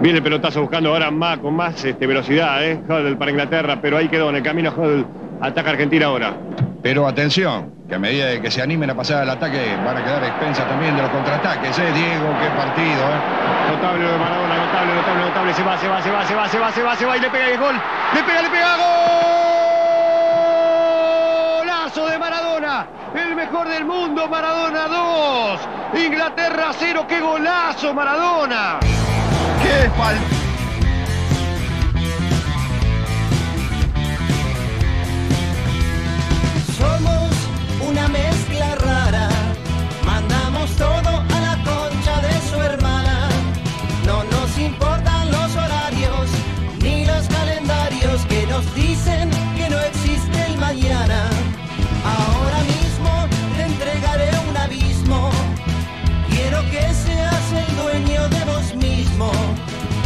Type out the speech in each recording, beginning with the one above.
Viene el pelotazo buscando ahora más, con más este, velocidad, ¿eh? Huddle para Inglaterra, pero ahí quedó en el camino Huddle. Ataca Argentina ahora. Pero atención, que a medida de que se animen a pasar al ataque van a quedar expensas también de los contraataques, ¿eh? Diego, qué partido, ¿eh? Notable lo de Maradona, notable, notable, notable. Se va, se va, se va, se va, se va, se va, se va y le pega el gol. Le pega, le pega golazo de Maradona. El mejor del mundo, Maradona 2. Inglaterra 0, qué golazo, Maradona. ¡Qué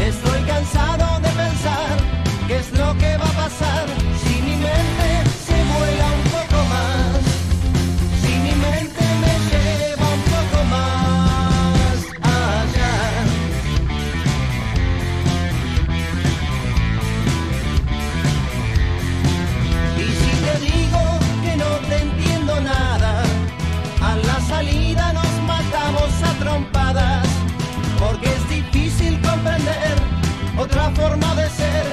Estoy cansado de pensar qué es lo que va a pasar forma de ser,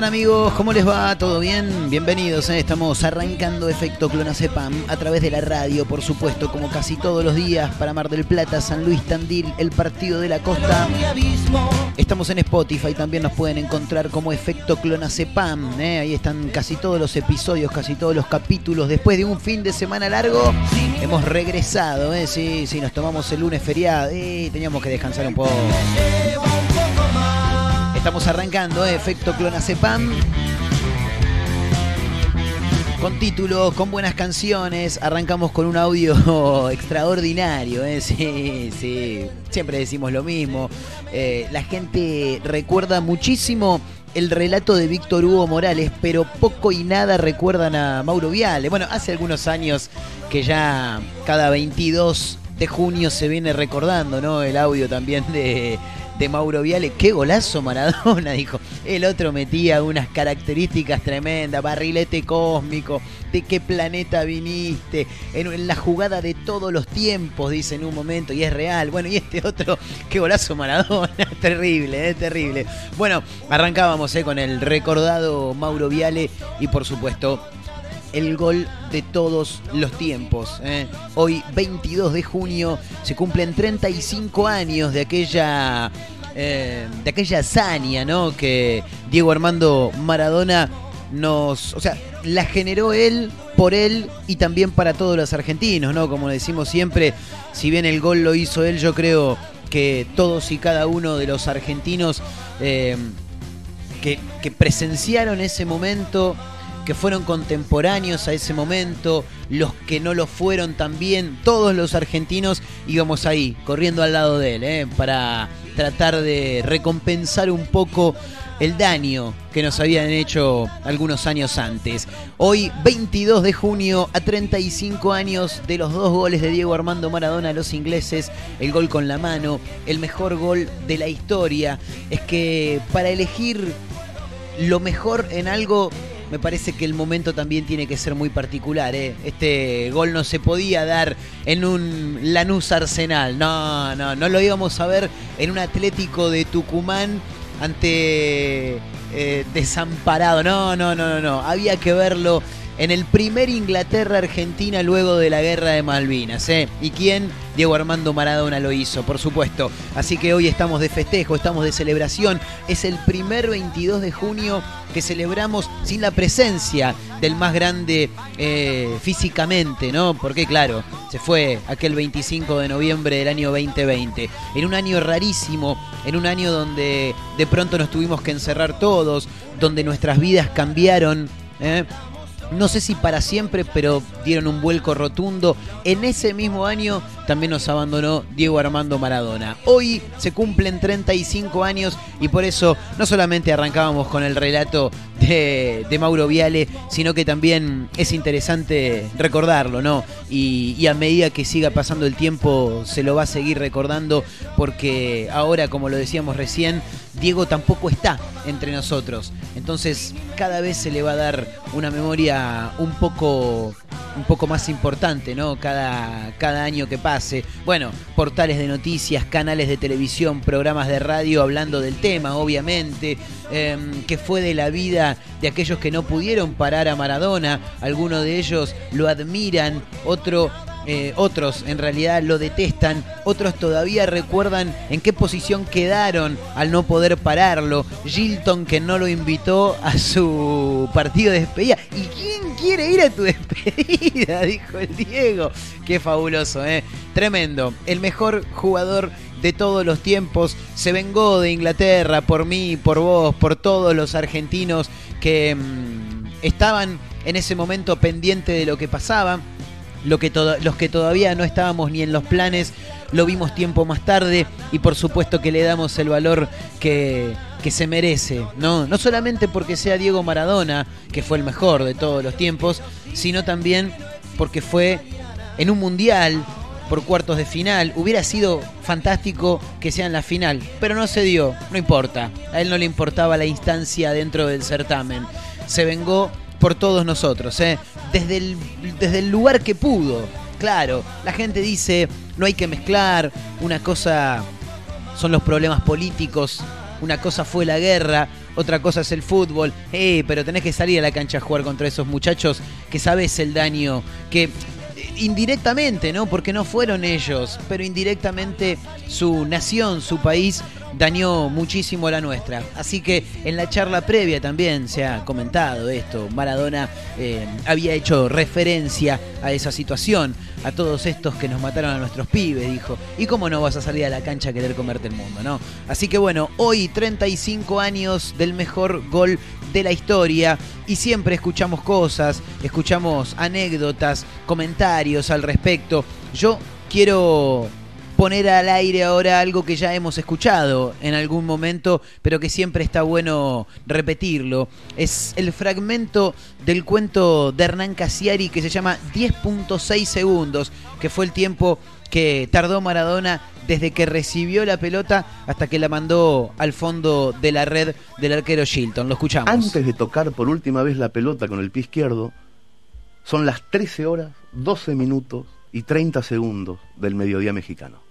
andan amigos? ¿Cómo les va? ¿Todo bien? Bienvenidos. ¿eh? Estamos arrancando Efecto Clonacepam a través de la radio, por supuesto, como casi todos los días para Mar del Plata, San Luis Tandil, el Partido de la Costa. Estamos en Spotify, también nos pueden encontrar como Efecto Clonacepam. ¿eh? Ahí están casi todos los episodios, casi todos los capítulos. Después de un fin de semana largo, hemos regresado. ¿eh? Sí, sí, nos tomamos el lunes feriado. Eh, teníamos que descansar un poco. Estamos arrancando ¿eh? Efecto Clonacepam. Con títulos, con buenas canciones. Arrancamos con un audio extraordinario. ¿eh? Sí, sí. Siempre decimos lo mismo. Eh, la gente recuerda muchísimo el relato de Víctor Hugo Morales, pero poco y nada recuerdan a Mauro Viale. Bueno, hace algunos años que ya cada 22 de junio se viene recordando, ¿no? El audio también de, de Mauro Viale. Qué golazo Maradona, dijo. El otro metía unas características tremendas, barrilete cósmico, de qué planeta viniste, en, la jugada de todos los tiempos, dice en un momento, y es real. Bueno, y este otro, qué golazo Maradona, terrible, eh, terrible. Bueno, arrancábamos eh, con el recordado Mauro Viale y por supuesto el gol de todos los tiempos. ¿eh? Hoy, 22 de junio, se cumplen 35 años de aquella, eh, de aquella hazaña ¿no? que Diego Armando Maradona nos, o sea, la generó él por él y también para todos los argentinos, ¿no? Como decimos siempre, si bien el gol lo hizo él, yo creo que todos y cada uno de los argentinos eh, que, que presenciaron ese momento, que fueron contemporáneos a ese momento, los que no lo fueron también, todos los argentinos íbamos ahí, corriendo al lado de él, ¿eh? para tratar de recompensar un poco el daño que nos habían hecho algunos años antes. Hoy, 22 de junio, a 35 años de los dos goles de Diego Armando Maradona a los ingleses, el gol con la mano, el mejor gol de la historia. Es que para elegir lo mejor en algo me parece que el momento también tiene que ser muy particular. ¿eh? Este gol no se podía dar en un Lanús Arsenal. No, no, no lo íbamos a ver en un Atlético de Tucumán ante eh, desamparado. No, no, no, no, no. Había que verlo en el primer Inglaterra-Argentina luego de la guerra de Malvinas. ¿eh? ¿Y quién? Diego Armando Maradona lo hizo, por supuesto. Así que hoy estamos de festejo, estamos de celebración. Es el primer 22 de junio que celebramos sin la presencia del más grande eh, físicamente, ¿no? Porque claro, se fue aquel 25 de noviembre del año 2020, en un año rarísimo, en un año donde de pronto nos tuvimos que encerrar todos, donde nuestras vidas cambiaron. ¿eh? No sé si para siempre, pero dieron un vuelco rotundo. En ese mismo año también nos abandonó Diego Armando Maradona. Hoy se cumplen 35 años y por eso no solamente arrancábamos con el relato de, Mauro Viale, sino que también es interesante recordarlo, ¿no? Y, y a medida que siga pasando el tiempo se lo va a seguir recordando porque ahora, como lo decíamos recién, Diego tampoco está entre nosotros. Entonces cada vez se le va a dar una memoria un poco, un poco más importante, ¿no? Cada, cada año que pase. Bueno, portales de noticias, canales de televisión, programas de radio hablando del tema, obviamente. Em, que fue de la vida de aquellos que no pudieron parar a Maradona. Algunos de ellos lo admiran, otro eh, otros en realidad lo detestan, otros todavía recuerdan en qué posición quedaron al no poder pararlo. Gilton que no lo invitó a su partido de despedida. ¿Y quién quiere ir a tu despedida? Dijo el Diego. Qué fabuloso, ¿eh? Tremendo. El mejor jugador de todos los tiempos se vengó de Inglaterra por mí, por vos, por todos los argentinos que mm, estaban en ese momento pendiente de lo que pasaba lo que los que todavía no estábamos ni en los planes lo vimos tiempo más tarde y por supuesto que le damos el valor que, que se merece, ¿no? No solamente porque sea Diego Maradona, que fue el mejor de todos los tiempos, sino también porque fue en un mundial por cuartos de final. Hubiera sido fantástico que sea en la final, pero no se dio, no importa. A él no le importaba la instancia dentro del certamen. Se vengó por todos nosotros, ¿eh? desde, el, desde el lugar que pudo. Claro, la gente dice, no hay que mezclar, una cosa son los problemas políticos, una cosa fue la guerra, otra cosa es el fútbol, eh, pero tenés que salir a la cancha a jugar contra esos muchachos que sabes el daño, que indirectamente, ¿no? Porque no fueron ellos, pero indirectamente su nación, su país dañó muchísimo la nuestra. Así que en la charla previa también se ha comentado esto. Maradona eh, había hecho referencia a esa situación, a todos estos que nos mataron a nuestros pibes, dijo. ¿Y cómo no vas a salir a la cancha a querer comerte el mundo, no? Así que bueno, hoy 35 años del mejor gol de la historia y siempre escuchamos cosas, escuchamos anécdotas, comentarios al respecto. Yo quiero poner al aire ahora algo que ya hemos escuchado en algún momento, pero que siempre está bueno repetirlo. Es el fragmento del cuento de Hernán Casiari que se llama 10.6 segundos, que fue el tiempo que tardó Maradona desde que recibió la pelota hasta que la mandó al fondo de la red del arquero Shilton. Lo escuchamos. Antes de tocar por última vez la pelota con el pie izquierdo, son las 13 horas, 12 minutos y 30 segundos del mediodía mexicano.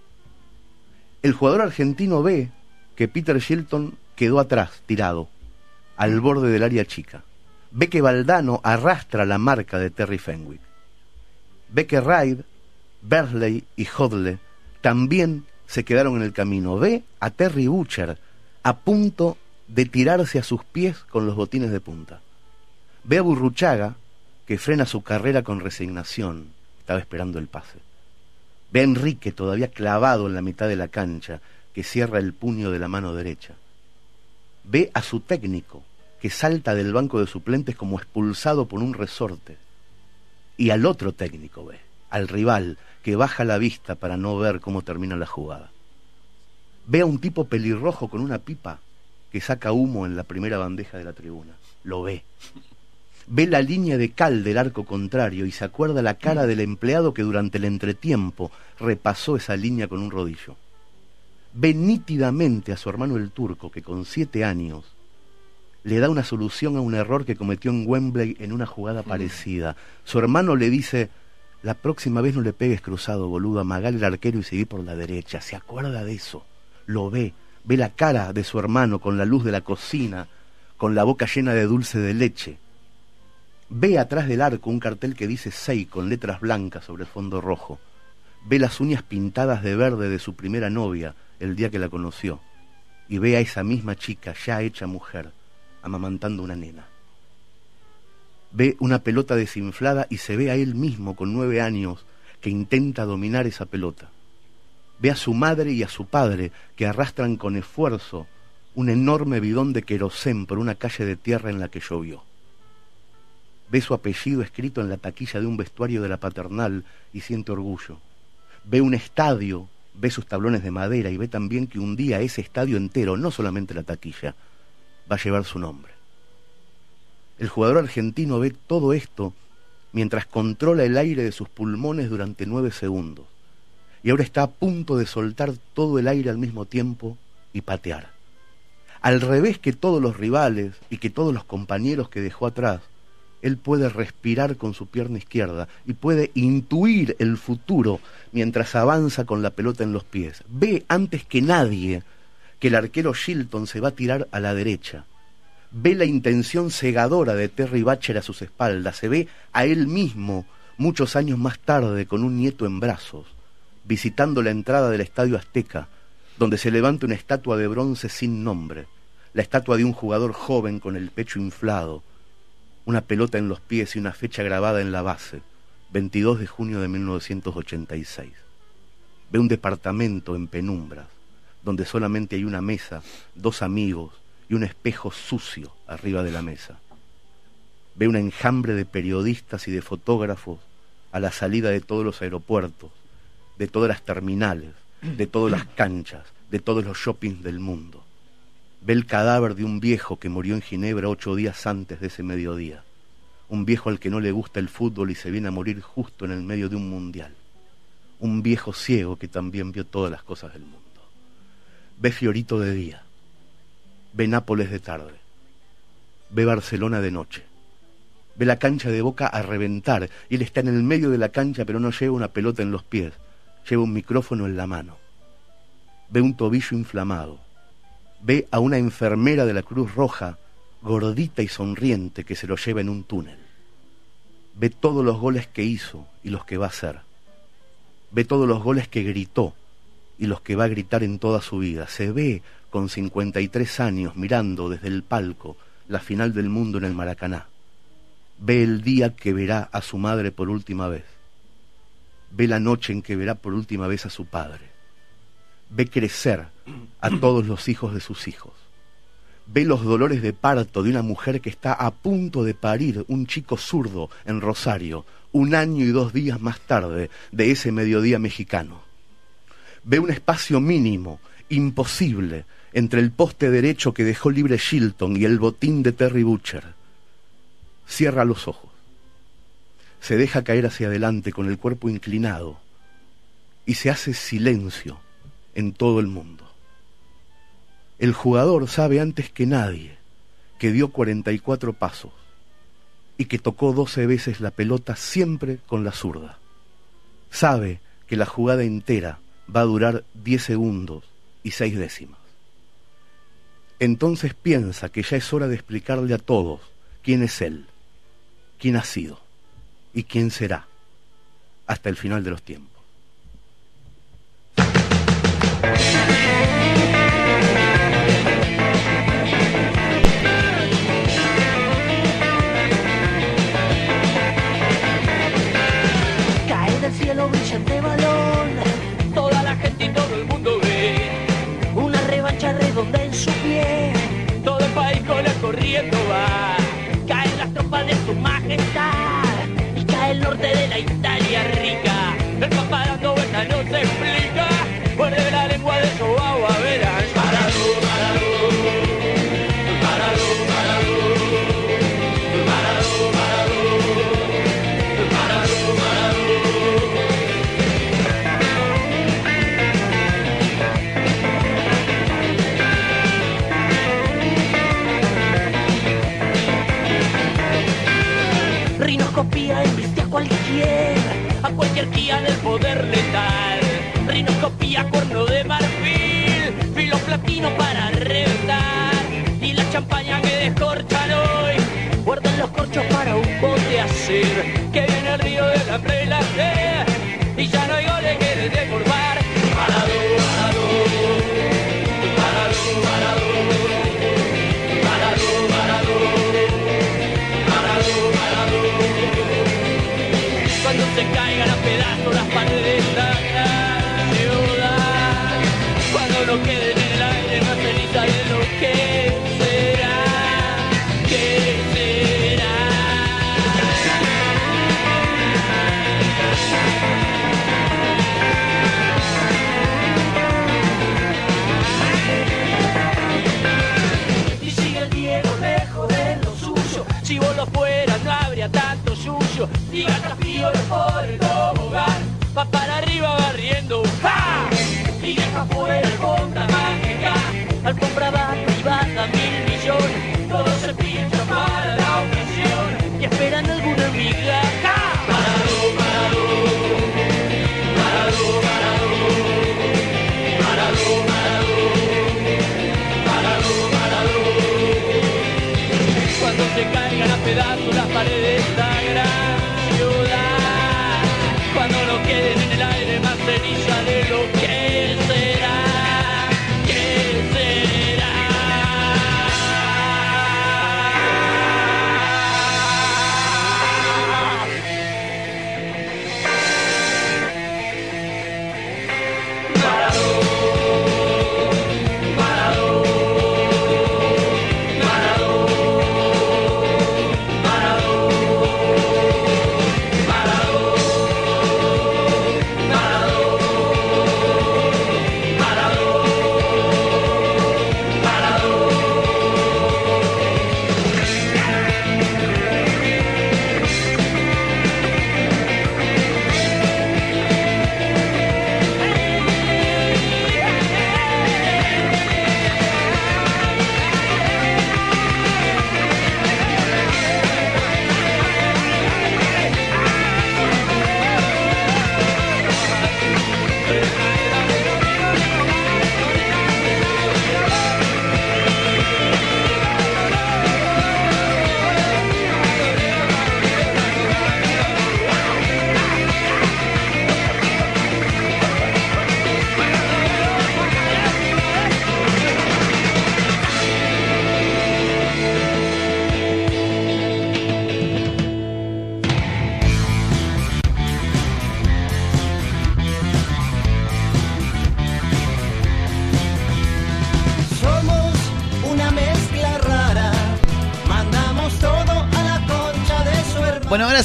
El jugador argentino ve que Peter Shilton quedó atrás, tirado, al borde del área chica. Ve que Valdano arrastra la marca de Terry Fenwick. Ve que Reid, Berley y Hodle también se quedaron en el camino. Ve a Terry Butcher a punto de tirarse a sus pies con los botines de punta. Ve a Burruchaga que frena su carrera con resignación. Estaba esperando el pase. Ve a Enrique todavía clavado en la mitad de la cancha, que cierra el puño de la mano derecha. Ve a su técnico, que salta del banco de suplentes como expulsado por un resorte. Y al otro técnico ve, al rival, que baja la vista para no ver cómo termina la jugada. Ve a un tipo pelirrojo con una pipa que saca humo en la primera bandeja de la tribuna. Lo ve ve la línea de cal del arco contrario y se acuerda la cara del empleado que durante el entretiempo repasó esa línea con un rodillo. Ve nítidamente a su hermano el turco que con siete años le da una solución a un error que cometió en Wembley en una jugada parecida. Su hermano le dice, la próxima vez no le pegues cruzado, boludo, amagar el arquero y seguir por la derecha. Se acuerda de eso, lo ve, ve la cara de su hermano con la luz de la cocina, con la boca llena de dulce de leche. Ve atrás del arco un cartel que dice Sei con letras blancas sobre fondo rojo. Ve las uñas pintadas de verde de su primera novia el día que la conoció. Y ve a esa misma chica ya hecha mujer, amamantando una nena. Ve una pelota desinflada y se ve a él mismo con nueve años que intenta dominar esa pelota. Ve a su madre y a su padre que arrastran con esfuerzo un enorme bidón de querosén por una calle de tierra en la que llovió. Ve su apellido escrito en la taquilla de un vestuario de la paternal y siente orgullo. Ve un estadio, ve sus tablones de madera y ve también que un día ese estadio entero, no solamente la taquilla, va a llevar su nombre. El jugador argentino ve todo esto mientras controla el aire de sus pulmones durante nueve segundos. Y ahora está a punto de soltar todo el aire al mismo tiempo y patear. Al revés que todos los rivales y que todos los compañeros que dejó atrás, él puede respirar con su pierna izquierda y puede intuir el futuro mientras avanza con la pelota en los pies. Ve antes que nadie que el arquero Shilton se va a tirar a la derecha ve la intención cegadora de Terry Batcher a sus espaldas, se ve a él mismo muchos años más tarde con un nieto en brazos, visitando la entrada del Estadio Azteca, donde se levanta una estatua de bronce sin nombre, la estatua de un jugador joven con el pecho inflado, una pelota en los pies y una fecha grabada en la base, 22 de junio de 1986. Ve un departamento en penumbras, donde solamente hay una mesa, dos amigos, y un espejo sucio arriba de la mesa. Ve un enjambre de periodistas y de fotógrafos a la salida de todos los aeropuertos, de todas las terminales, de todas las canchas, de todos los shoppings del mundo. Ve el cadáver de un viejo que murió en Ginebra ocho días antes de ese mediodía. Un viejo al que no le gusta el fútbol y se viene a morir justo en el medio de un mundial. Un viejo ciego que también vio todas las cosas del mundo. Ve Fiorito de día. Ve Nápoles de tarde, ve Barcelona de noche, ve la cancha de Boca a reventar. Y él está en el medio de la cancha pero no lleva una pelota en los pies, lleva un micrófono en la mano, ve un tobillo inflamado, ve a una enfermera de la Cruz Roja gordita y sonriente que se lo lleva en un túnel, ve todos los goles que hizo y los que va a hacer, ve todos los goles que gritó y los que va a gritar en toda su vida, se ve con 53 años mirando desde el palco la final del mundo en el Maracaná. Ve el día que verá a su madre por última vez. Ve la noche en que verá por última vez a su padre. Ve crecer a todos los hijos de sus hijos. Ve los dolores de parto de una mujer que está a punto de parir un chico zurdo en Rosario, un año y dos días más tarde de ese mediodía mexicano. Ve un espacio mínimo, imposible, entre el poste derecho que dejó libre Shilton y el botín de Terry Butcher. Cierra los ojos. Se deja caer hacia adelante con el cuerpo inclinado y se hace silencio en todo el mundo. El jugador sabe antes que nadie que dio 44 pasos y que tocó 12 veces la pelota siempre con la zurda. Sabe que la jugada entera va a durar 10 segundos y 6 décimas entonces piensa que ya es hora de explicarle a todos quién es Él, quién ha sido y quién será hasta el final de los tiempos. Caen las tropas de su majestad y cae el norte de la Italia rica. A cualquier guía del poder letal. Rinoscopía, cuerno de marfil, filoplatía vino para reventar y la champaña que descorchan hoy. Guardan los corchos para un bote hacer que viene el río de la prelaje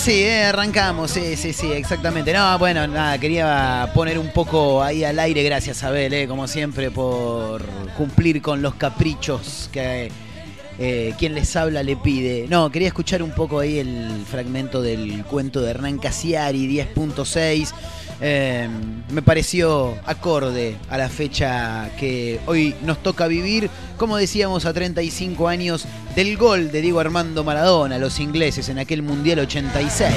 sí, arrancamos, sí, sí, sí, exactamente. No, bueno, nada, quería poner un poco ahí al aire, gracias Abel, eh, como siempre, por cumplir con los caprichos que eh, quien les habla le pide. No, quería escuchar un poco ahí el fragmento del cuento de Hernán Casiari, 10.6. Eh, me pareció acorde a la fecha que hoy nos toca vivir, como decíamos, a 35 años del gol de Diego Armando Maradona, los ingleses, en aquel Mundial 86.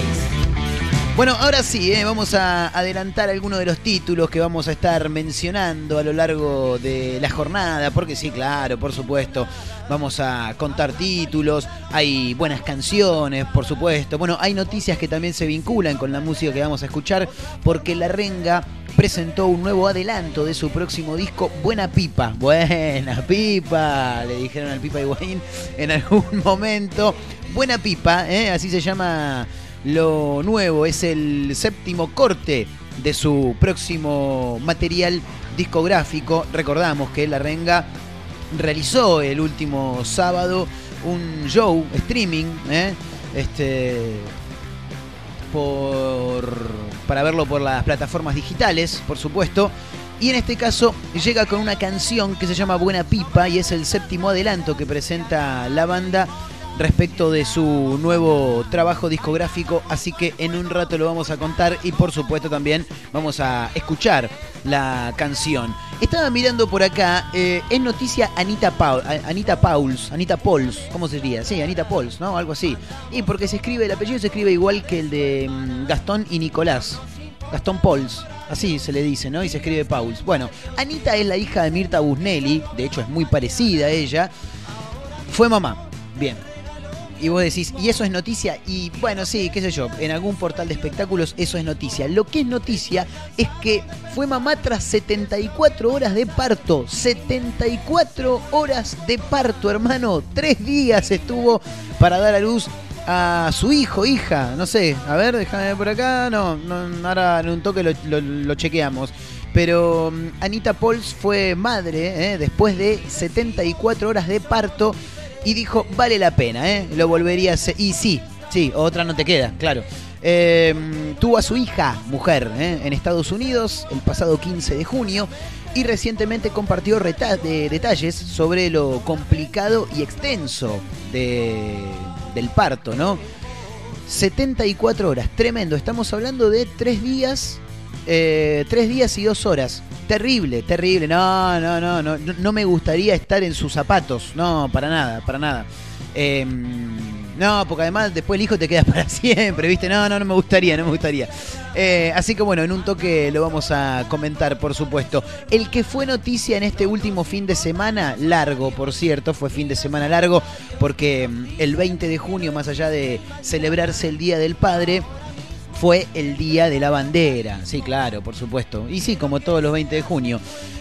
Bueno, ahora sí, eh, vamos a adelantar algunos de los títulos que vamos a estar mencionando a lo largo de la jornada, porque sí, claro, por supuesto, vamos a contar títulos, hay buenas canciones, por supuesto. Bueno, hay noticias que también se vinculan con la música que vamos a escuchar, porque La Renga presentó un nuevo adelanto de su próximo disco, Buena Pipa. Buena Pipa, le dijeron al Pipa Higuaín en algún momento. Buena Pipa, ¿eh? así se llama lo nuevo, es el séptimo corte de su próximo material discográfico. Recordamos que La Renga realizó el último sábado un show streaming, ¿eh? este, por, para verlo por las plataformas digitales, por supuesto. Y en este caso llega con una canción que se llama Buena Pipa y es el séptimo adelanto que presenta la banda respecto de su nuevo trabajo discográfico, así que en un rato lo vamos a contar y por supuesto también vamos a escuchar la canción. Estaba mirando por acá, eh, es noticia Anita, Paul, Anita Pauls, Anita Pauls, ¿cómo sería? Sí, Anita Pauls, ¿no? Algo así. Y porque se escribe, el apellido se escribe igual que el de mm, Gastón y Nicolás. Gastón Pauls. Así se le dice, ¿no? Y se escribe Pauls. Bueno, Anita es la hija de Mirta Busnelli, de hecho es muy parecida a ella. Fue mamá. Bien. Y vos decís, ¿y eso es noticia? Y bueno, sí, qué sé yo, en algún portal de espectáculos eso es noticia. Lo que es noticia es que fue mamá tras 74 horas de parto. 74 horas de parto, hermano. Tres días estuvo para dar a luz a su hijo, hija, no sé, a ver, déjame por acá, no, no ahora en un toque lo, chequeamos. Pero mm, Anita Pauls fue madre ¿eh? después de 74 horas de parto y dijo, vale la pena, ¿eh? lo volvería a hacer. Y sí, sí, otra no te queda, claro. Eh, tuvo a su hija, mujer, ¿eh? en Estados Unidos el pasado 15 de junio y recientemente compartió de- detalles sobre lo complicado y extenso de- del parto, ¿no? 74 horas, tremendo. Estamos hablando de tres días, eh, tres días y dos horas. Terrible, terrible. No, no, no, no, no, me gustaría estar en sus zapatos. No, para nada, para nada. Eh, no, porque además después el hijo te queda para siempre, ¿viste? No, no, no me gustaría, no me gustaría. Eh, así que bueno, en un toque lo vamos a comentar, por supuesto. El que fue noticia en este último fin de semana, largo, por cierto, fue fin de semana largo, porque mm, el 20 de junio, más allá de celebrarse el Día del Padre, fue el Día de la Bandera. Sí, claro, por supuesto. Y sí, como todos los 20 de junio.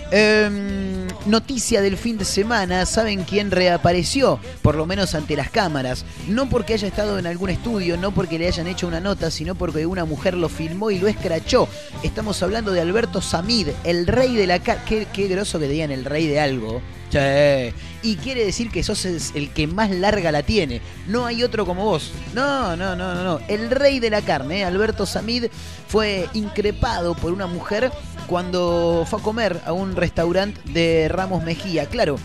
Em, noticia del fin de semana, ¿saben quién reapareció? Por lo menos ante las cámaras. No porque haya estado en algún estudio, no porque le hayan hecho una nota, sino porque una mujer lo filmó y lo escrachó. Estamos hablando de Alberto Samid, el rey de la... Qué, qué groso que digan el rey de algo. Sí. Y quiere decir que sos el que más larga la tiene. No hay otro como vos. No, no, no, no, no. El rey de la carne, ¿eh? Alberto Samid, fue increpado por una mujer cuando fue a comer a un restaurante de Ramos Mejía. Claro,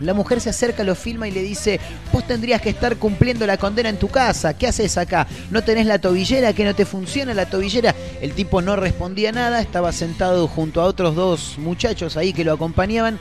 la mujer se acerca, lo filma y le dice, vos tendrías que estar cumpliendo la condena en tu casa, ¿qué haces acá? ¿No tenés la tobillera? ¿Que no te funciona la tobillera? El tipo no respondía nada, estaba sentado junto a otros dos muchachos ahí que lo acompañaban,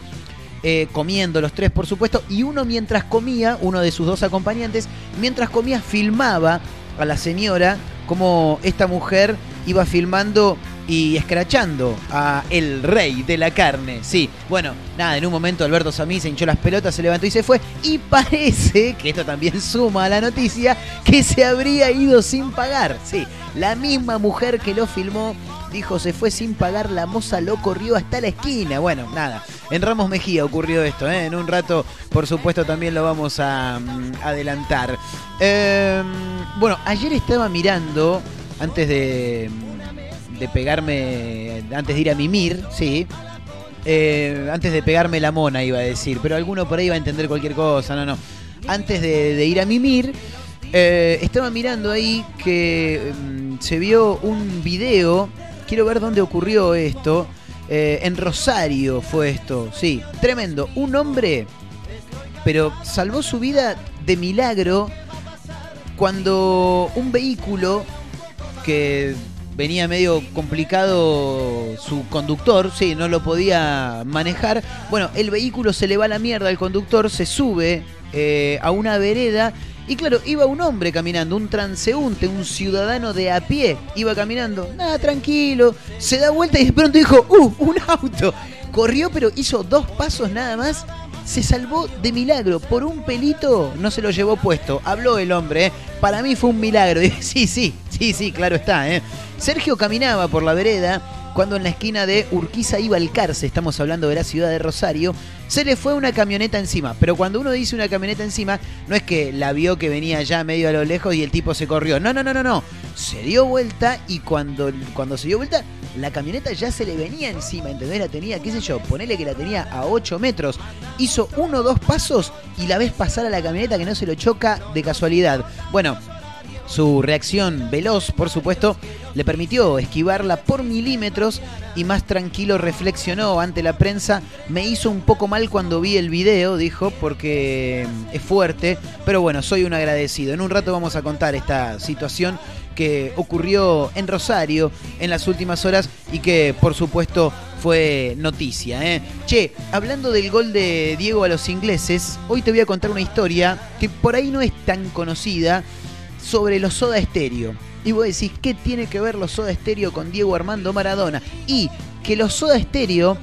eh, comiendo los tres por supuesto, y uno mientras comía, uno de sus dos acompañantes, mientras comía filmaba a la señora como esta mujer iba filmando y escrachando a el rey de la carne. Sí, bueno, nada, en un momento Alberto Samí se hinchó las pelotas, se levantó y se fue. Y parece, que esto también suma a la noticia, que se habría ido sin pagar. Sí, la misma mujer que lo filmó dijo se fue sin pagar, la moza lo corrió hasta la esquina. Bueno, nada, en Ramos Mejía ocurrió esto, ¿eh? en un rato por supuesto también lo vamos a mm, adelantar. Eh, bueno, ayer estaba mirando, antes de, de pegarme, antes de ir a mimir, sí. Eh, antes de pegarme la mona iba a decir, pero alguno por ahí va a entender cualquier cosa, no, no. Antes de, ir a mimir, eh, estaba mirando ahí que mm, se vio un video, quiero ver dónde ocurrió esto, eh, en Rosario fue esto, sí, tremendo, un hombre, pero salvó su vida de milagro cuando un vehículo que venía medio complicado su conductor, sí, no lo podía manejar. Bueno, el vehículo se le va a la mierda al conductor, se sube eh, a una vereda y claro, iba un hombre caminando, un transeúnte, un ciudadano de a pie, iba caminando, nada, tranquilo, se da vuelta y de pronto dijo, ¡uh! Un auto. Corrió, pero hizo dos pasos nada más. Se salvó de milagro. Por un pelito no se lo llevó puesto. Habló el hombre, ¿eh? Para mí fue un milagro. Sí, sí, sí, sí, claro está, ¿eh? Sergio caminaba por la vereda cuando en la esquina de Urquiza y Balcarce, estamos hablando de la ciudad de Rosario, se le fue una camioneta encima. Pero cuando uno dice una camioneta encima, no es que la vio que venía ya medio a lo lejos y el tipo se corrió. No, no, no, no, no. Se dio vuelta y cuando, cuando se dio vuelta, la camioneta ya se le venía encima, ¿entendés? La tenía, qué sé yo, ponele que la tenía a 8 metros. Hizo uno o dos pasos y la ves pasar a la camioneta que no se lo choca de casualidad. Bueno, su reacción veloz, por supuesto, le permitió esquivarla por milímetros y más tranquilo reflexionó ante la prensa. Me hizo un poco mal cuando vi el video, dijo, porque es fuerte, pero bueno, soy un agradecido. En un rato vamos a contar esta situación que ocurrió en Rosario en las últimas horas y que por supuesto fue noticia. ¿eh? Che, hablando del gol de Diego a los ingleses, hoy te voy a contar una historia que por ahí no es tan conocida sobre los Soda Stereo. Y vos decís, ¿qué tiene que ver los Soda Stereo con Diego Armando Maradona? Y que los Soda Stereo,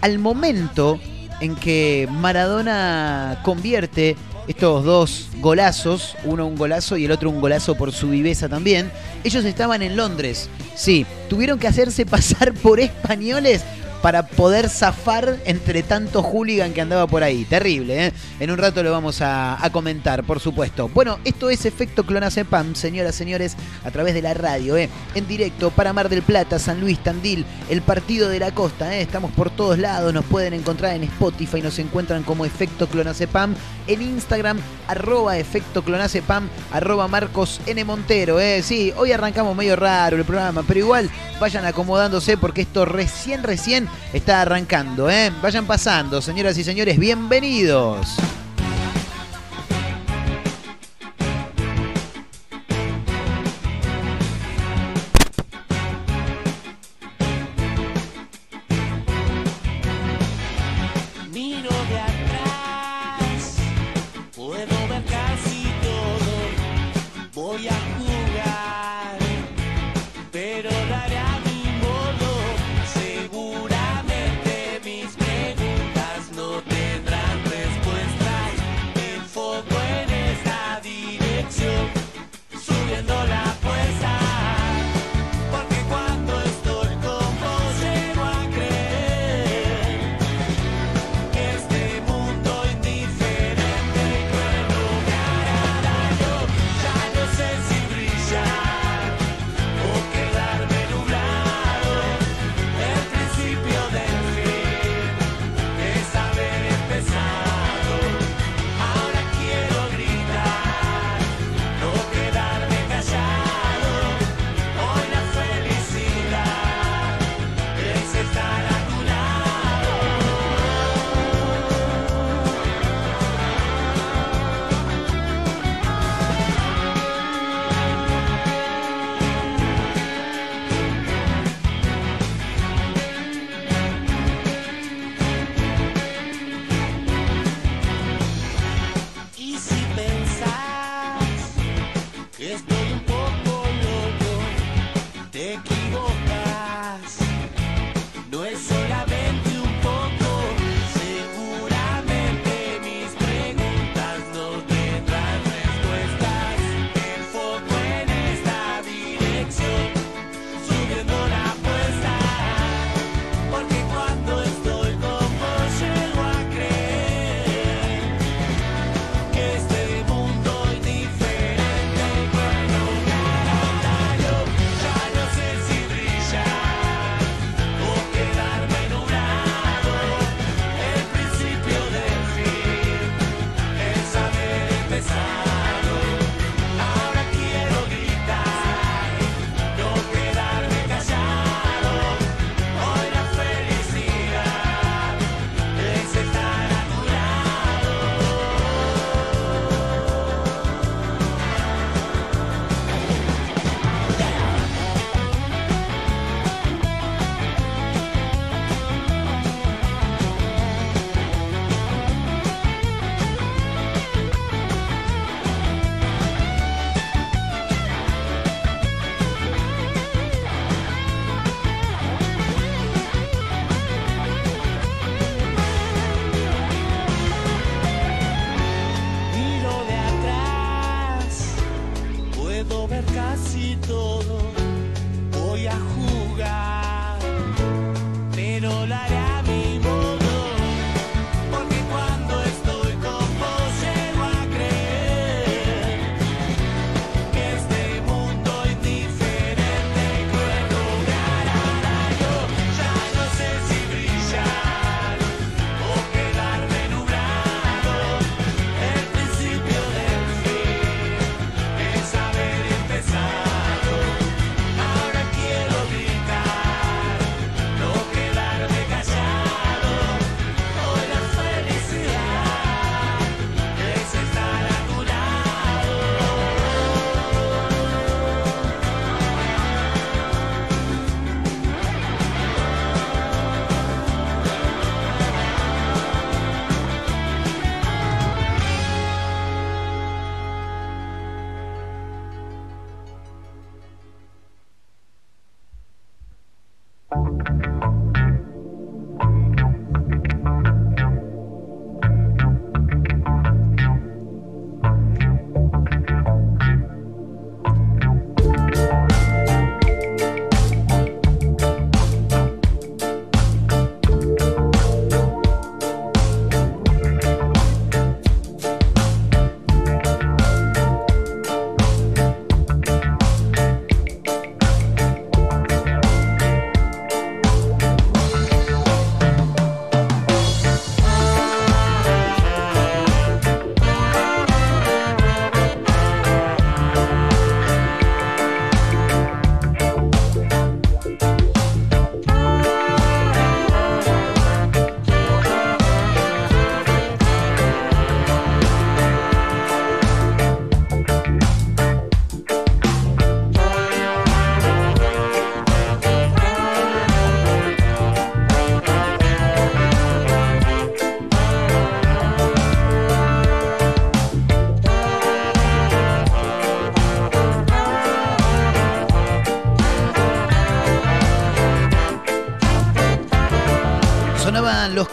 al momento en que Maradona convierte estos dos golazos, uno un golazo y el otro un golazo por su viveza también, ellos estaban en Londres. Sí, tuvieron que hacerse pasar por españoles para poder zafar entre tanto hooligan que andaba por ahí. Terrible, ¿eh? En un rato lo vamos a, comentar, por supuesto. Bueno, esto es Efecto Clonacepam, señoras, señores, a través de la radio, ¿eh? En directo para Mar del Plata, San Luis, Tandil, el Partido de la Costa, ¿eh? Estamos por todos lados, nos pueden encontrar en Spotify, nos encuentran como Efecto Clonacepam, en Instagram, arroba Efecto Clonacepam, arroba Marcos N. Montero, ¿eh? Sí, hoy arrancamos medio raro el programa, pero igual vayan acomodándose porque esto recién, recién está arrancando, ¿eh? Vayan pasando, señoras y señores, bienvenidos.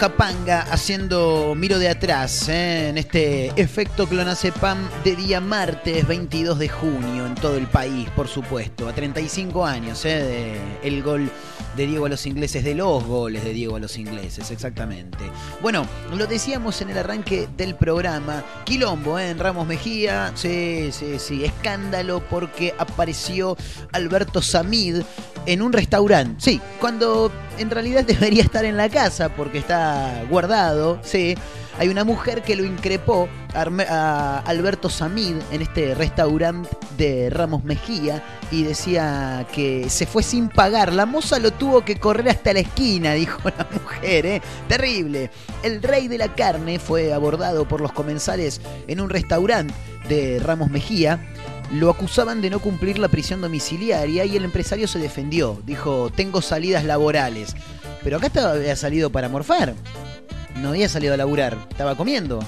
Capanga haciendo Miro de atrás ¿eh? en este efecto clonazepam de día martes 22 de junio en todo el país, por supuesto. A 35 años ¿eh? el gol de Diego a los ingleses, de los goles de Diego a los ingleses, exactamente. Bueno, lo decíamos en el arranque del programa. Quilombo ¿eh? en Ramos Mejía, sí, sí, sí, escándalo porque apareció Alberto Samid en un restaurante. Sí, cuando en realidad debería estar en la casa porque está guardado, sí. Hay una mujer que lo increpó a Alberto Samid en este restaurante de Ramos Mejía y decía que se fue sin pagar. La moza lo tuvo que correr hasta la esquina, dijo la mujer, ¿eh? Terrible. El rey de la carne fue abordado por los comensales en un restaurante de Ramos Mejía. Lo acusaban de no cumplir la prisión domiciliaria y el empresario se defendió. Dijo, tengo salidas laborales. Pero acá estaba, había salido para morfar. No había salido a laburar. Estaba comiendo.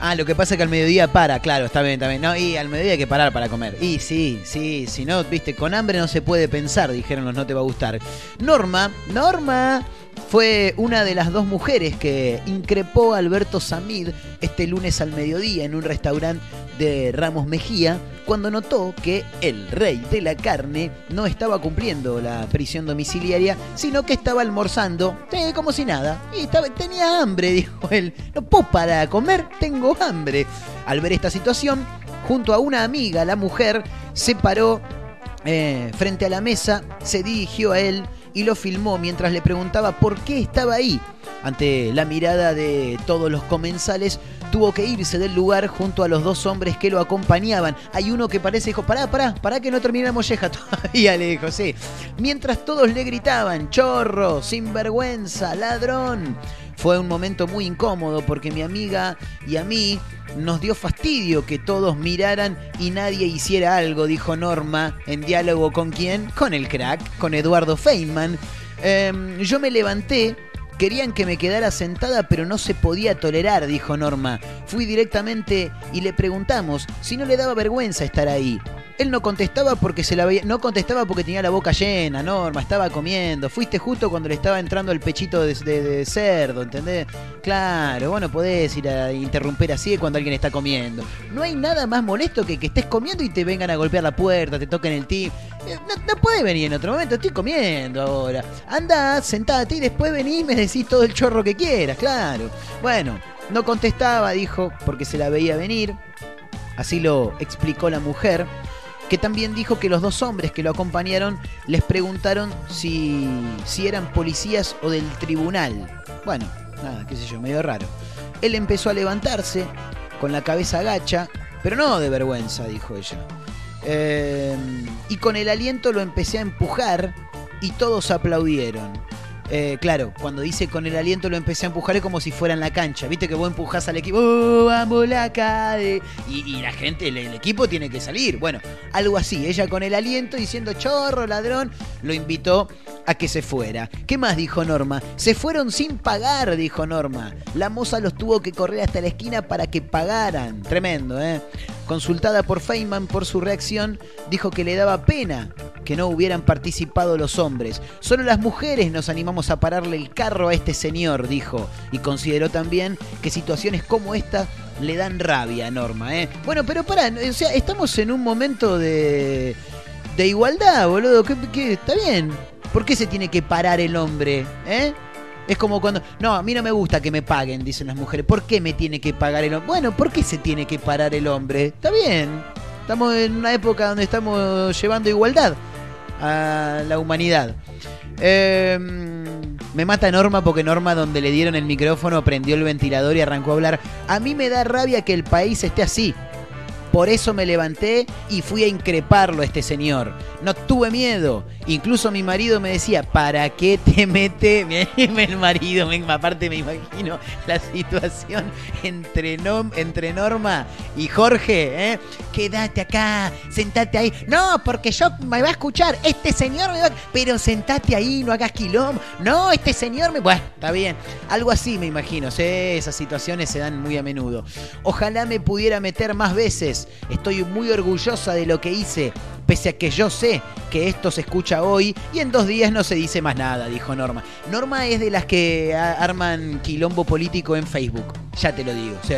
Ah, lo que pasa es que al mediodía para, claro, está bien, está bien. No, y al mediodía hay que parar para comer. Y sí, sí, si no, viste, con hambre no se puede pensar, dijeron los no te va a gustar. Norma, Norma, fue una de las dos mujeres que increpó a Alberto Samid este lunes al mediodía en un restaurante de Ramos Mejía cuando notó que el rey de la carne no estaba cumpliendo la prisión domiciliaria, sino que estaba almorzando, como si nada. Y tenía hambre, dijo él. No puedo para comer, tengo hambre. Al ver esta situación, junto a una amiga, la mujer se paró eh, frente a la mesa, se dirigió a él y lo filmó mientras le preguntaba por qué estaba ahí. Ante la mirada de todos los comensales, tuvo que irse del lugar junto a los dos hombres que lo acompañaban. Hay uno que parece, dijo, pará, pará, pará que no termina la molleja todavía, le dijo, sí. Mientras todos le gritaban, chorro, sinvergüenza, ladrón. Fue un momento muy incómodo porque mi amiga y a mí nos dio fastidio que todos miraran y nadie hiciera algo, dijo Norma, en diálogo con quién? Con el crack, con Eduardo Feynman. Em, yo me levanté, querían que me quedara sentada, pero no se podía tolerar, dijo Norma. Fui directamente y le preguntamos si no le daba vergüenza estar ahí. Él no contestaba porque se la veía, no contestaba porque tenía la boca llena, Norma, estaba comiendo. Fuiste justo cuando le estaba entrando el pechito de, de- cerdo, ¿entendés? Claro, vos no podés ir a interrumpir así cuando alguien está comiendo. No hay nada más molesto que que estés comiendo y te vengan a golpear la puerta, te toquen el tip. Eh, No, puede venir en otro momento, estoy comiendo ahora. Anda, sentate y después venís y me decís todo el chorro que quieras, claro. Bueno, no contestaba, dijo, porque se la veía venir. Así lo explicó la mujer, que también dijo que los dos hombres que lo acompañaron les preguntaron si, si eran policías o del tribunal. Bueno, nada, qué sé yo, medio raro. Él empezó a levantarse, con la cabeza agacha, pero no de vergüenza, dijo ella. Eh, y con el aliento lo empecé a empujar y todos aplaudieron. Eh, claro, cuando dice con el aliento lo empecé a empujar es como si fuera en la cancha. Viste que vos empujás al equipo, "Oh, vamos la cade", y, y la gente, el, el equipo tiene que salir. Bueno, algo así. Ella con el aliento diciendo chorro, ladrón, lo invitó a que se fuera. ¿Qué más dijo Norma? Se fueron sin pagar, dijo Norma. La moza los tuvo que correr hasta la esquina para que pagaran. Tremendo, ¿eh? Consultada por Feynman por su reacción, dijo que le daba pena que no hubieran participado los hombres. Solo las mujeres nos animamos a pararle el carro a este señor, dijo. Y consideró también que situaciones como esta le dan rabia a Norma, ¿eh? Bueno, pero pará, o sea, estamos en un momento de, de igualdad, boludo. ¿Qué, qué? Está bien. ¿Por qué se tiene que parar el hombre, eh? Es como cuando. No, a mí no me gusta que me paguen, dicen las mujeres. ¿Por qué me tiene que pagar el hombre? Bueno, ¿por qué se tiene que parar el hombre? Está bien. Estamos en una época donde estamos llevando igualdad a la humanidad. Eh, me mata Norma porque Norma, donde le dieron el micrófono, prendió el ventilador y arrancó a hablar. A mí me da rabia que el país esté así. Por eso me levanté y fui a increparlo a este señor. No tuve miedo. Incluso mi marido me decía, ¿para qué te mete? El marido, aparte me imagino la situación entre, Norma y Jorge. ¿eh? Quédate acá, sentate ahí. No, porque yo me va a escuchar. Este señor me va a... Pero sentate ahí, no hagas quilombo. No, este señor me... Bueno, está bien. Algo así me imagino. Esas situaciones se dan muy a menudo. Ojalá me pudiera meter más veces. Estoy muy orgullosa de lo que hice. pese a que yo sé que esto se escucha hoy y en dos días no se dice más nada, dijo Norma. Norma es de las que arman quilombo político en Facebook, ya te lo digo. Sí,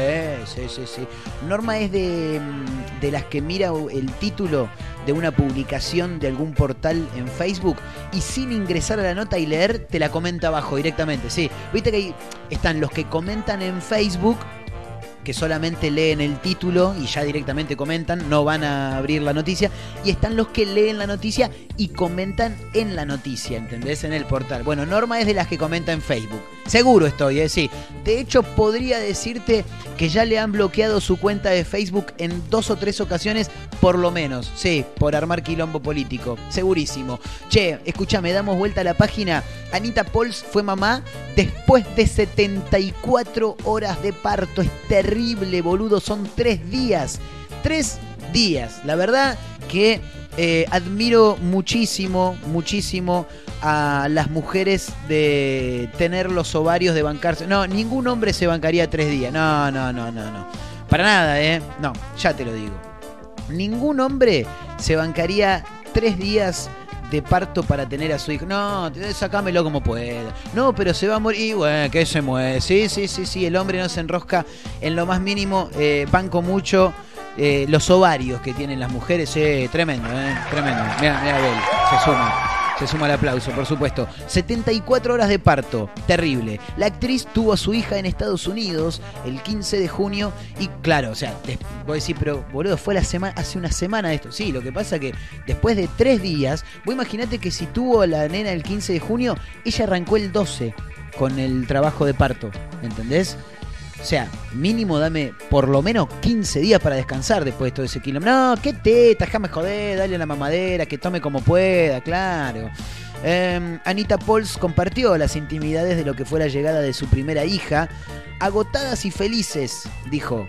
sí, sí, sí. Norma es de, mm, de las que mira el título de una publicación de algún portal en Facebook y sin ingresar a la nota y leer, te la comenta abajo directamente. Sí, viste que ahí están los que comentan en Facebook que solamente leen el título y ya directamente comentan, no van a abrir la noticia, y están los que leen la noticia y comentan en la noticia, ¿entendés? En el portal. Bueno, Norma es de las que comenta en Facebook. Seguro estoy, ¿eh? Sí. De hecho, podría decirte que ya le han bloqueado su cuenta de Facebook en dos o tres ocasiones, por lo menos. Sí, por armar quilombo político. Segurísimo. Che, escúchame, damos vuelta a la página. Anita Pols fue mamá después de 74 horas de parto. Es terrible, boludo. Son tres días. Tres días. La verdad que eh, admiro muchísimo, muchísimo a las mujeres de tener los ovarios de bancarse. No, ningún hombre se bancaría tres días. No, no, no, no, no. Para nada, ¿eh? No, ya te lo digo. Ningún hombre se bancaría tres días de parto para tener a su hijo. No, sacámelo como pueda. No, pero se va a morir. Y bueno, que se mueve. Sí, sí, sí, sí. El hombre no se enrosca en lo más mínimo. Eh, banco mucho eh, los ovarios que tienen las mujeres. Eh, tremendo, eh. Tremendo. Mira, mira. Se suma. Se suma el aplauso, por supuesto. 74 horas de parto. Terrible. La actriz tuvo a su hija en Estados Unidos el 15 de junio. Y claro, o sea, des- vos decís, pero boludo, fue la semana, hace una semana esto. Sí, lo que pasa que después de tres días, vos imaginate que si tuvo a la nena el 15 de junio, ella arrancó el 12 con el trabajo de parto. ¿Entendés? O sea, mínimo dame por lo menos 15 días para descansar después de todo ese kilómetro. No, qué teta, déjame joder, dale la mamadera, que tome como pueda, claro. Eh, Anita Pauls compartió las intimidades de lo que fue la llegada de su primera hija. Agotadas y felices, dijo.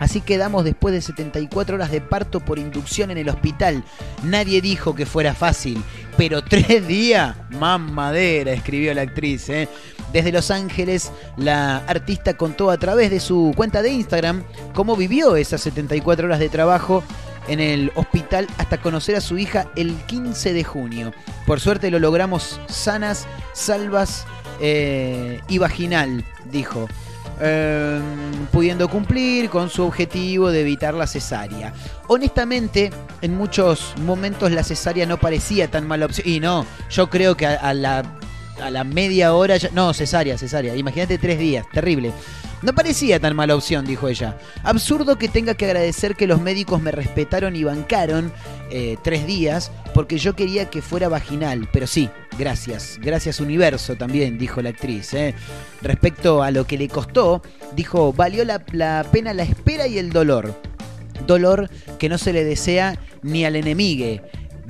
Así quedamos después de 74 horas de parto por inducción en el hospital. Nadie dijo que fuera fácil, pero tres días, mamadera, escribió la actriz. ¿eh? Desde Los Ángeles, la artista contó a través de su cuenta de Instagram cómo vivió esas 74 horas de trabajo en el hospital hasta conocer a su hija el 15 de junio. Por suerte lo logramos sanas, salvas eh, y vaginal, dijo. Eh, pudiendo cumplir con su objetivo de evitar la cesárea. Honestamente, en muchos momentos la cesárea no parecía tan mala opción. Y no, yo creo que a la, a la media hora... ya- no, cesárea, cesárea. Imagínate tres días, terrible. No parecía tan mala opción, dijo ella. Absurdo que tenga que agradecer que los médicos me respetaron y bancaron eh, tres días porque yo quería que fuera vaginal. Pero sí, gracias. Gracias universo también, dijo la actriz. ¿eh? Respecto a lo que le costó, dijo, valió la, la pena la espera y el dolor. Dolor que no se le desea ni al enemigue.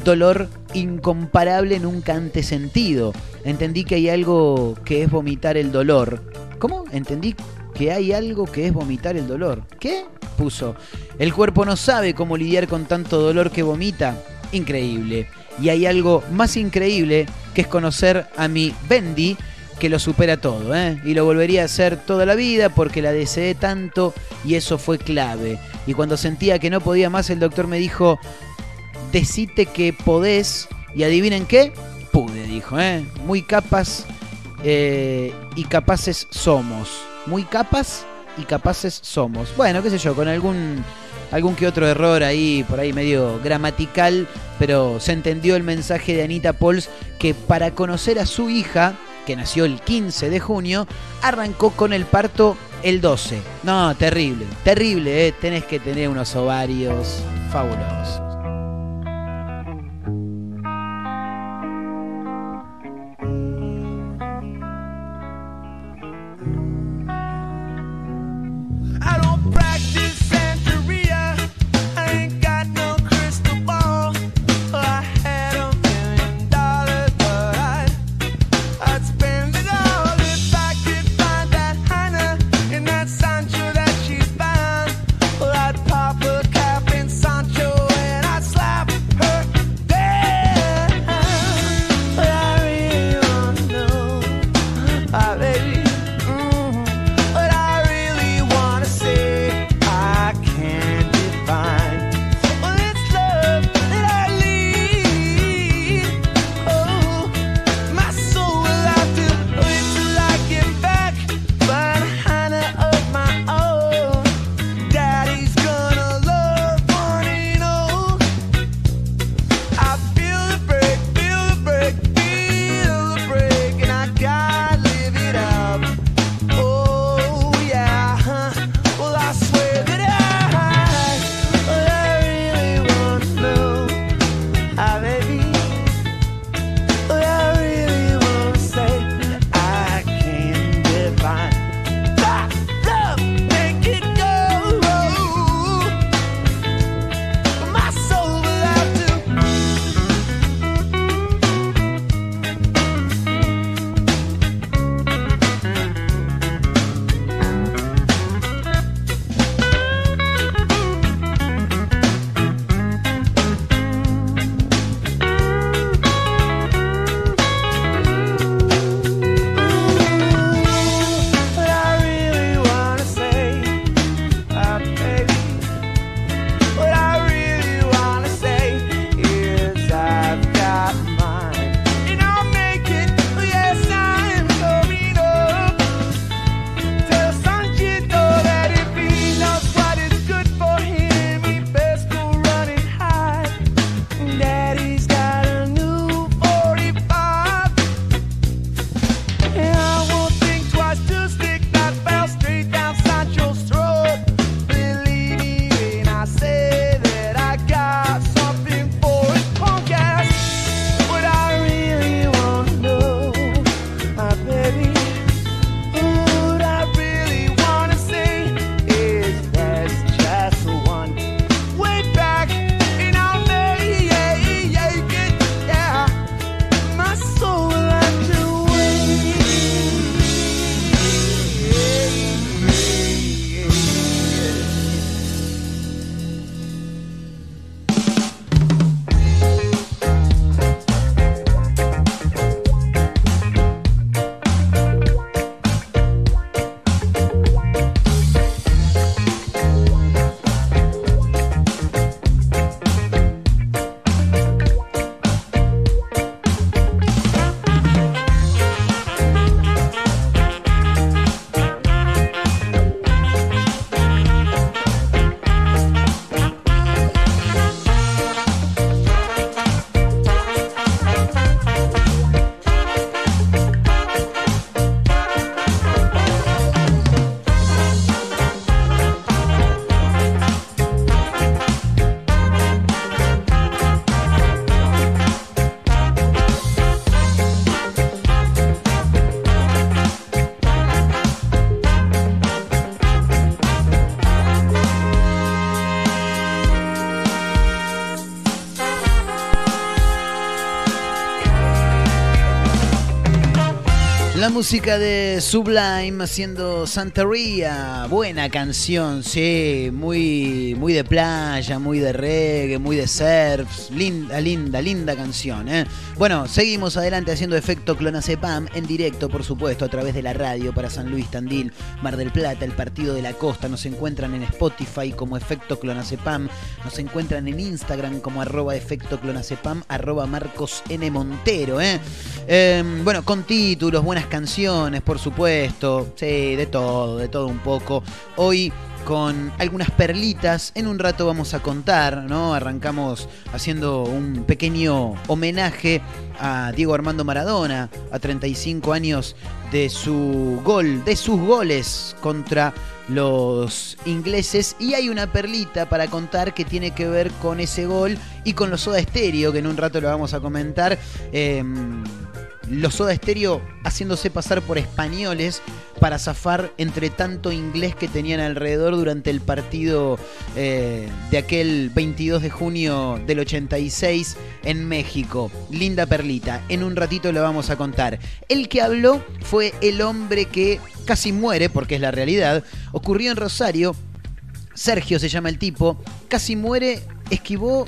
Dolor incomparable nunca antes sentido. Entendí que hay algo que es vomitar el dolor. ¿Cómo? Entendí que hay algo que es vomitar el dolor. ¿Qué? Puso. El cuerpo no sabe cómo lidiar con tanto dolor que vomita. Increíble. Y hay algo más increíble que es conocer a mi Bendy que lo supera todo, ¿eh? Y lo volvería a hacer toda la vida porque la deseé tanto y eso fue clave. Y cuando sentía que no podía más, el doctor me dijo, decite que podés y adivinen qué, pude, dijo, ¿eh? Muy capas eh, y capaces somos. Muy capas y capaces somos. Bueno, qué sé yo, con algún algún que otro error ahí, por ahí medio gramatical, pero se entendió el mensaje de Anita Pauls que para conocer a su hija, que nació el 15 de junio, arrancó con el parto el 12. No, terrible, terrible, ¿eh? tenés que tener unos ovarios fabulosos. Música de Sublime haciendo Santería, buena canción, sí, muy, muy de playa, muy de reggae, muy de surf, linda, linda, linda canción. ¿eh? Bueno, seguimos adelante haciendo efecto Clonacepam en directo, por supuesto, a través de la radio para San Luis, Tandil, Mar del Plata, el Partido de la Costa. Nos encuentran en Spotify como efecto Clonacepam, nos encuentran en Instagram como arroba efecto Clonacepam, arroba Marcos N. Montero. ¿eh? Eh, bueno, con títulos, buenas canciones, por supuesto. Sí, de todo, de todo un poco. Hoy con algunas perlitas. En un rato vamos a contar, ¿no? Arrancamos haciendo un pequeño homenaje a Diego Armando Maradona, a 35 años de su gol, de sus goles contra los ingleses. Y hay una perlita para contar que tiene que ver con ese gol y con los Soda Estéreo, que en un rato lo vamos a comentar. Eh, los Soda Stereo haciéndose pasar por españoles para zafar entre tanto inglés que tenían alrededor durante el partido eh, de aquel 22 de junio del 86 en México. Linda perlita, en un ratito lo vamos a contar. El que habló fue el hombre que casi muere, porque es la realidad, ocurrió en Rosario, Sergio se llama el tipo, casi muere, esquivó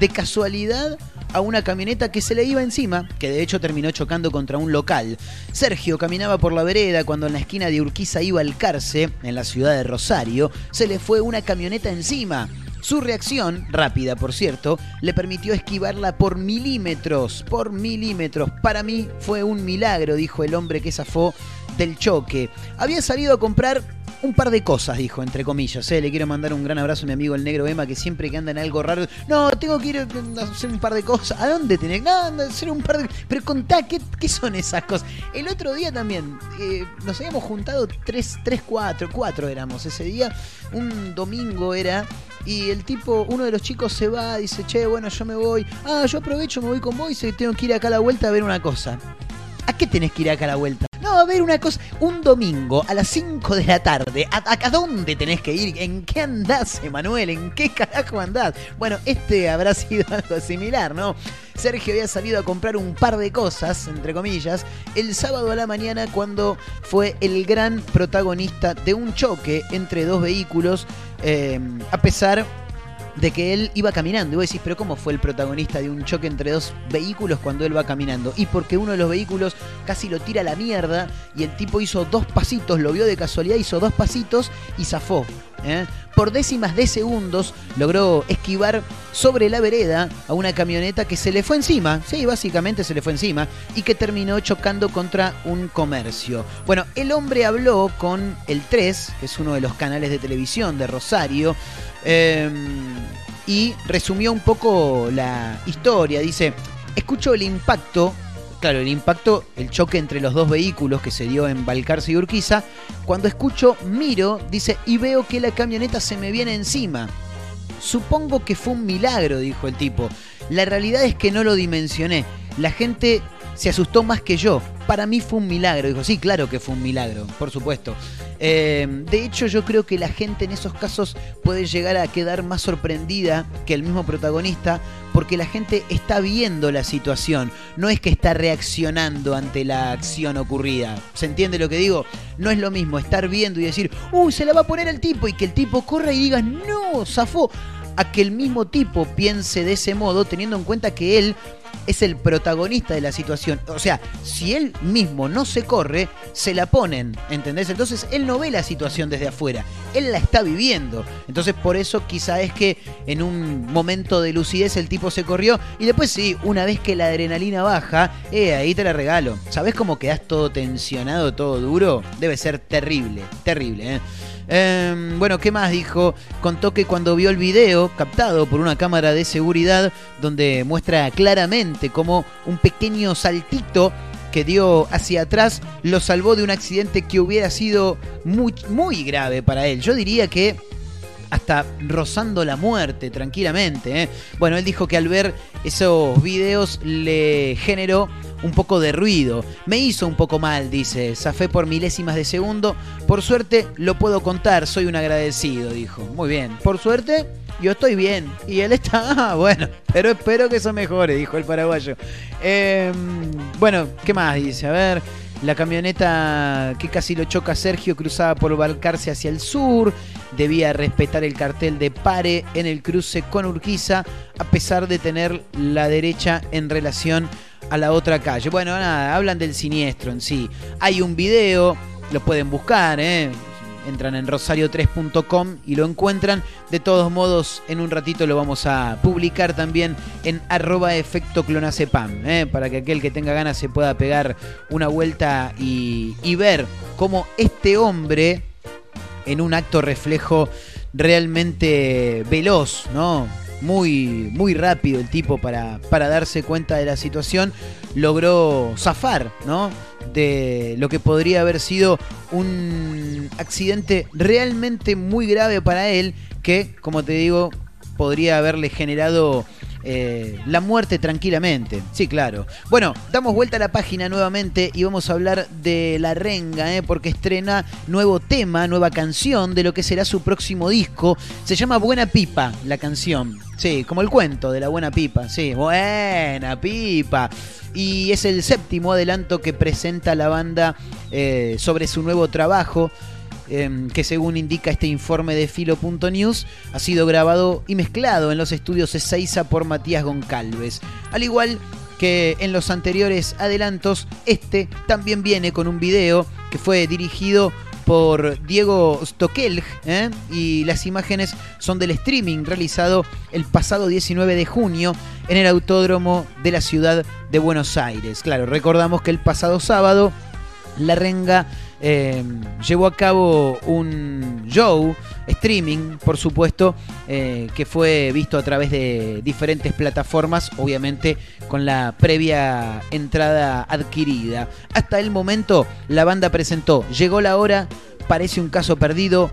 de casualidad a una camioneta que se le iba encima, que de hecho terminó chocando contra un local. Sergio caminaba por la vereda cuando en la esquina de Urquiza iba al Carce, en la ciudad de Rosario, se le fue una camioneta encima. Su reacción, rápida por cierto, le permitió esquivarla por milímetros, por milímetros. Para mí fue un milagro, dijo el hombre que zafó del choque. Había salido a comprar un par de cosas, dijo, entre comillas. ¿eh? Le quiero mandar un gran abrazo a mi amigo el negro Emma, que siempre que anda en algo raro. No, tengo que ir a hacer un par de cosas. ¿A dónde tenés? No, hacer un par de. Pero contá, ¿qué, qué son esas cosas? El otro día también, eh, nos habíamos juntado tres, tres, cuatro, cuatro éramos ese día. Un domingo era. Y el tipo, uno de los chicos se va, dice, che, bueno, yo me voy. Ah, yo aprovecho, me voy con vos y tengo que ir acá a la vuelta a ver una cosa. ¿A qué tenés que ir acá a la vuelta? A ver una cosa. Un domingo a las 5 de la tarde. ¿A, a- a dónde tenés que ir? ¿En qué andás, Emanuel? ¿En qué carajo andás? Bueno, este habrá sido algo similar, ¿no? Sergio había salido a comprar un par de cosas, entre comillas, el sábado a la mañana cuando fue el gran protagonista de un choque entre dos vehículos, eh, a pesar de que él iba caminando. Y vos decís, pero ¿cómo fue el protagonista de un choque entre dos vehículos cuando él va caminando? Y porque uno de los vehículos casi lo tira a la mierda y el tipo hizo dos pasitos, lo vio de casualidad, hizo dos pasitos y zafó. ¿eh? Por décimas de segundos logró esquivar sobre la vereda a una camioneta que se le fue encima, sí, básicamente se le fue encima, y que terminó chocando contra un comercio. Bueno, el hombre habló con el 3, que es uno de los canales de televisión de Rosario, eh, y resumió un poco la historia. Dice, escucho el impacto, claro, el impacto, el choque entre los dos vehículos que se dio en Balcarce y Urquiza. Cuando escucho, miro, dice, y veo que la camioneta se me viene encima. Supongo que fue un milagro, dijo el tipo. La realidad es que no lo dimensioné. La gente se asustó más que yo. Para mí fue un milagro. Dijo, sí, claro que fue un milagro, por supuesto. Eh, de hecho, yo creo que la gente en esos casos puede llegar a quedar más sorprendida que el mismo protagonista porque la gente está viendo la situación, no es que está reaccionando ante la acción ocurrida. ¿Se entiende lo que digo? No es lo mismo estar viendo y decir, uy, se la va a poner el tipo y que el tipo corra y diga, no, zafó. A que el mismo tipo piense de ese modo, teniendo en cuenta que él es el protagonista de la situación. O sea, si él mismo no se corre, se la ponen, ¿entendés? Entonces él no ve la situación desde afuera, él la está viviendo. Entonces por eso quizá es que en un momento de lucidez el tipo se corrió y después sí, una vez que la adrenalina baja, eh, ahí te la regalo. ¿Sabés cómo quedás todo tensionado, todo duro? Debe ser terrible, terrible, ¿eh? Eh, bueno, ¿qué más dijo? Contó que cuando vio el video captado por una cámara de seguridad donde muestra claramente cómo un pequeño saltito que dio hacia atrás lo salvó de un accidente que hubiera sido muy, muy grave para él. Yo diría que hasta rozando la muerte tranquilamente. ¿eh? Bueno, él dijo que al ver esos videos le generó un poco de ruido. Me hizo un poco mal, dice. Zafé por milésimas de segundo. Por suerte lo puedo contar, soy un agradecido, dijo. Muy bien. Por suerte yo estoy bien. Y él está, ah, bueno, pero espero que eso mejore, dijo el paraguayo. Eh, bueno, ¿qué más dice? A ver. La camioneta que casi lo choca Sergio cruzaba por Balcarce hacia el sur, debía respetar el cartel de pare en el cruce con Urquiza, a pesar de tener la derecha en relación a la otra calle. Bueno, nada, hablan del siniestro en sí. Hay un video, lo pueden buscar, ¿eh? entran en rosario3.com y lo encuentran. De todos modos, en un ratito lo vamos a publicar también en arroba efecto clonacepam, ¿eh? para que aquel que tenga ganas se pueda pegar una vuelta y, y ver cómo este hombre, en un acto reflejo realmente veloz, ¿no? Muy, muy rápido el tipo para, para darse cuenta de la situación, logró zafar, ¿no? De lo que podría haber sido un accidente realmente muy grave para él, que, como te digo, podría haberle generado eh, la muerte tranquilamente. Sí, claro. Bueno, damos vuelta a la página nuevamente y vamos a hablar de La Renga, eh, porque estrena nuevo tema, nueva canción de lo que será su próximo disco. Se llama Buena Pipa, la canción. Sí, como el cuento de la Buena Pipa. Sí, Buena Pipa. Y es el séptimo adelanto que presenta la banda eh, sobre su nuevo trabajo eh, que según indica este informe de Filo.news, ha sido grabado y mezclado en los estudios Ezeiza por Matías Goncalves. Al igual que en los anteriores adelantos, este también viene con un video que fue dirigido por Diego Stokelj ¿eh? y las imágenes son del streaming realizado el pasado 19 de junio en el autódromo de la ciudad de Buenos Aires. Claro, recordamos que el pasado sábado la Renga eh, llevó a cabo un show, streaming, por supuesto, eh, que fue visto a través de diferentes plataformas, obviamente con la previa entrada adquirida. Hasta el momento, la banda presentó Llegó la hora, parece un caso perdido,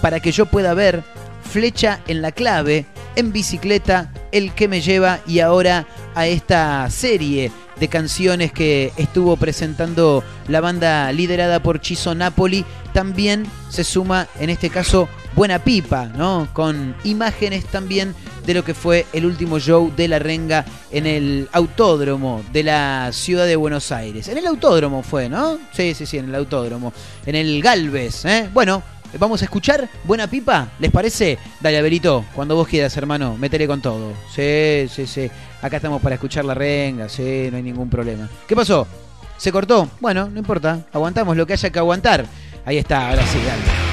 para que yo pueda ver, Flecha en la clave, en bicicleta, El que me lleva y ahora a esta serie de canciones que estuvo presentando la banda liderada por Chizo Napoli, también se suma en este caso Buena Pipa, ¿no? Con imágenes también de lo que fue el último show de La Renga en el autódromo de la ciudad de Buenos Aires. En el autódromo fue, ¿no? Sí, sí, sí, en el autódromo. En el Galvez, ¿eh? Bueno, Vamos a escuchar Buena Pipa, ¿les parece? Dale, Abelito, cuando vos quieras, hermano, métele con todo. Sí, sí, sí. Acá estamos para escuchar la renga, sí, no hay ningún problema. ¿Qué pasó? ¿Se cortó? Bueno, no importa. Aguantamos lo que haya que aguantar. Ahí está, ahora sí, dale.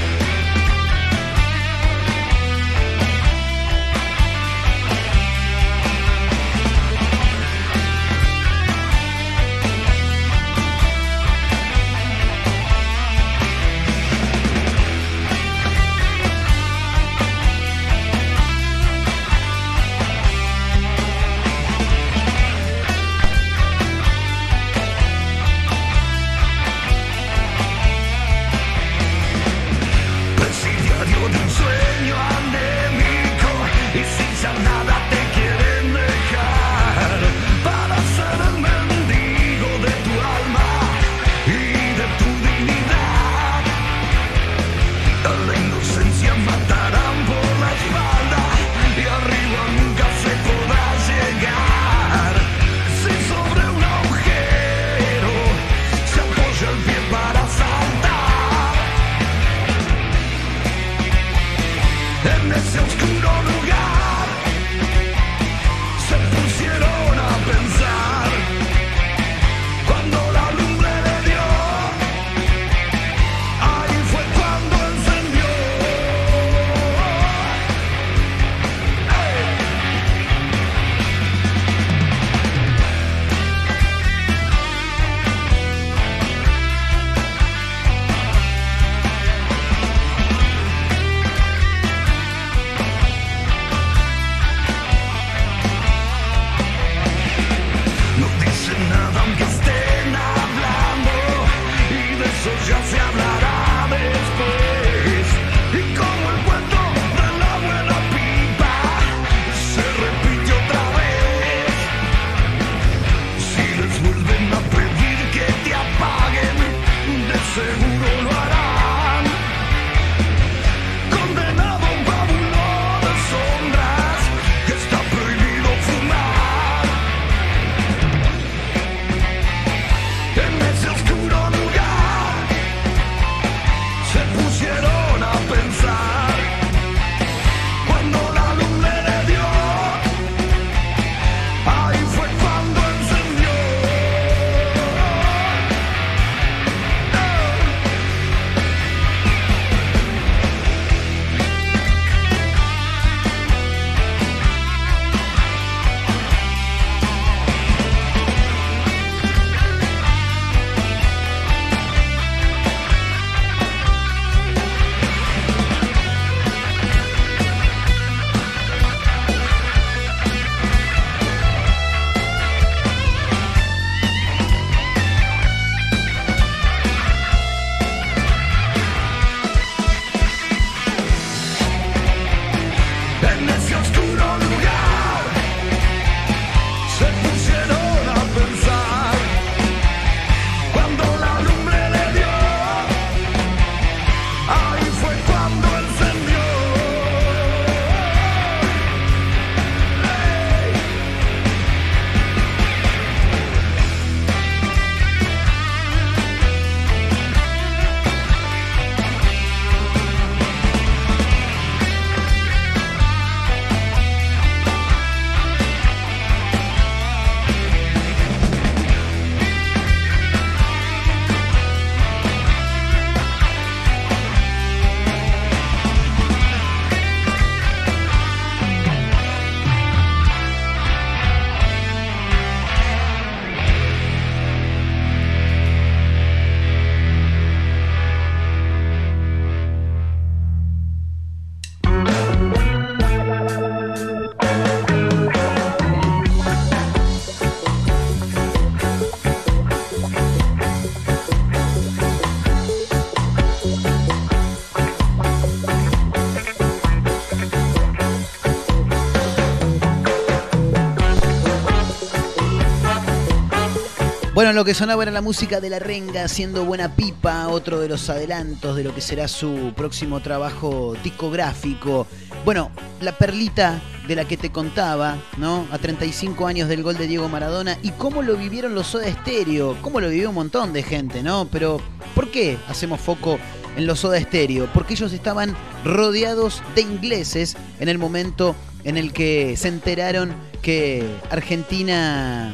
Lo que sonaba era la música de la renga haciendo buena pipa, otro de los adelantos de lo que será su próximo trabajo discográfico. Bueno, la perlita de la que te contaba, ¿no? A 35 años del gol de Diego Maradona y cómo lo vivieron los Soda Stereo, cómo lo vivió un montón de gente, ¿no? Pero, ¿por qué hacemos foco en los Soda Stereo? Porque ellos estaban rodeados de ingleses en el momento en el que se enteraron que Argentina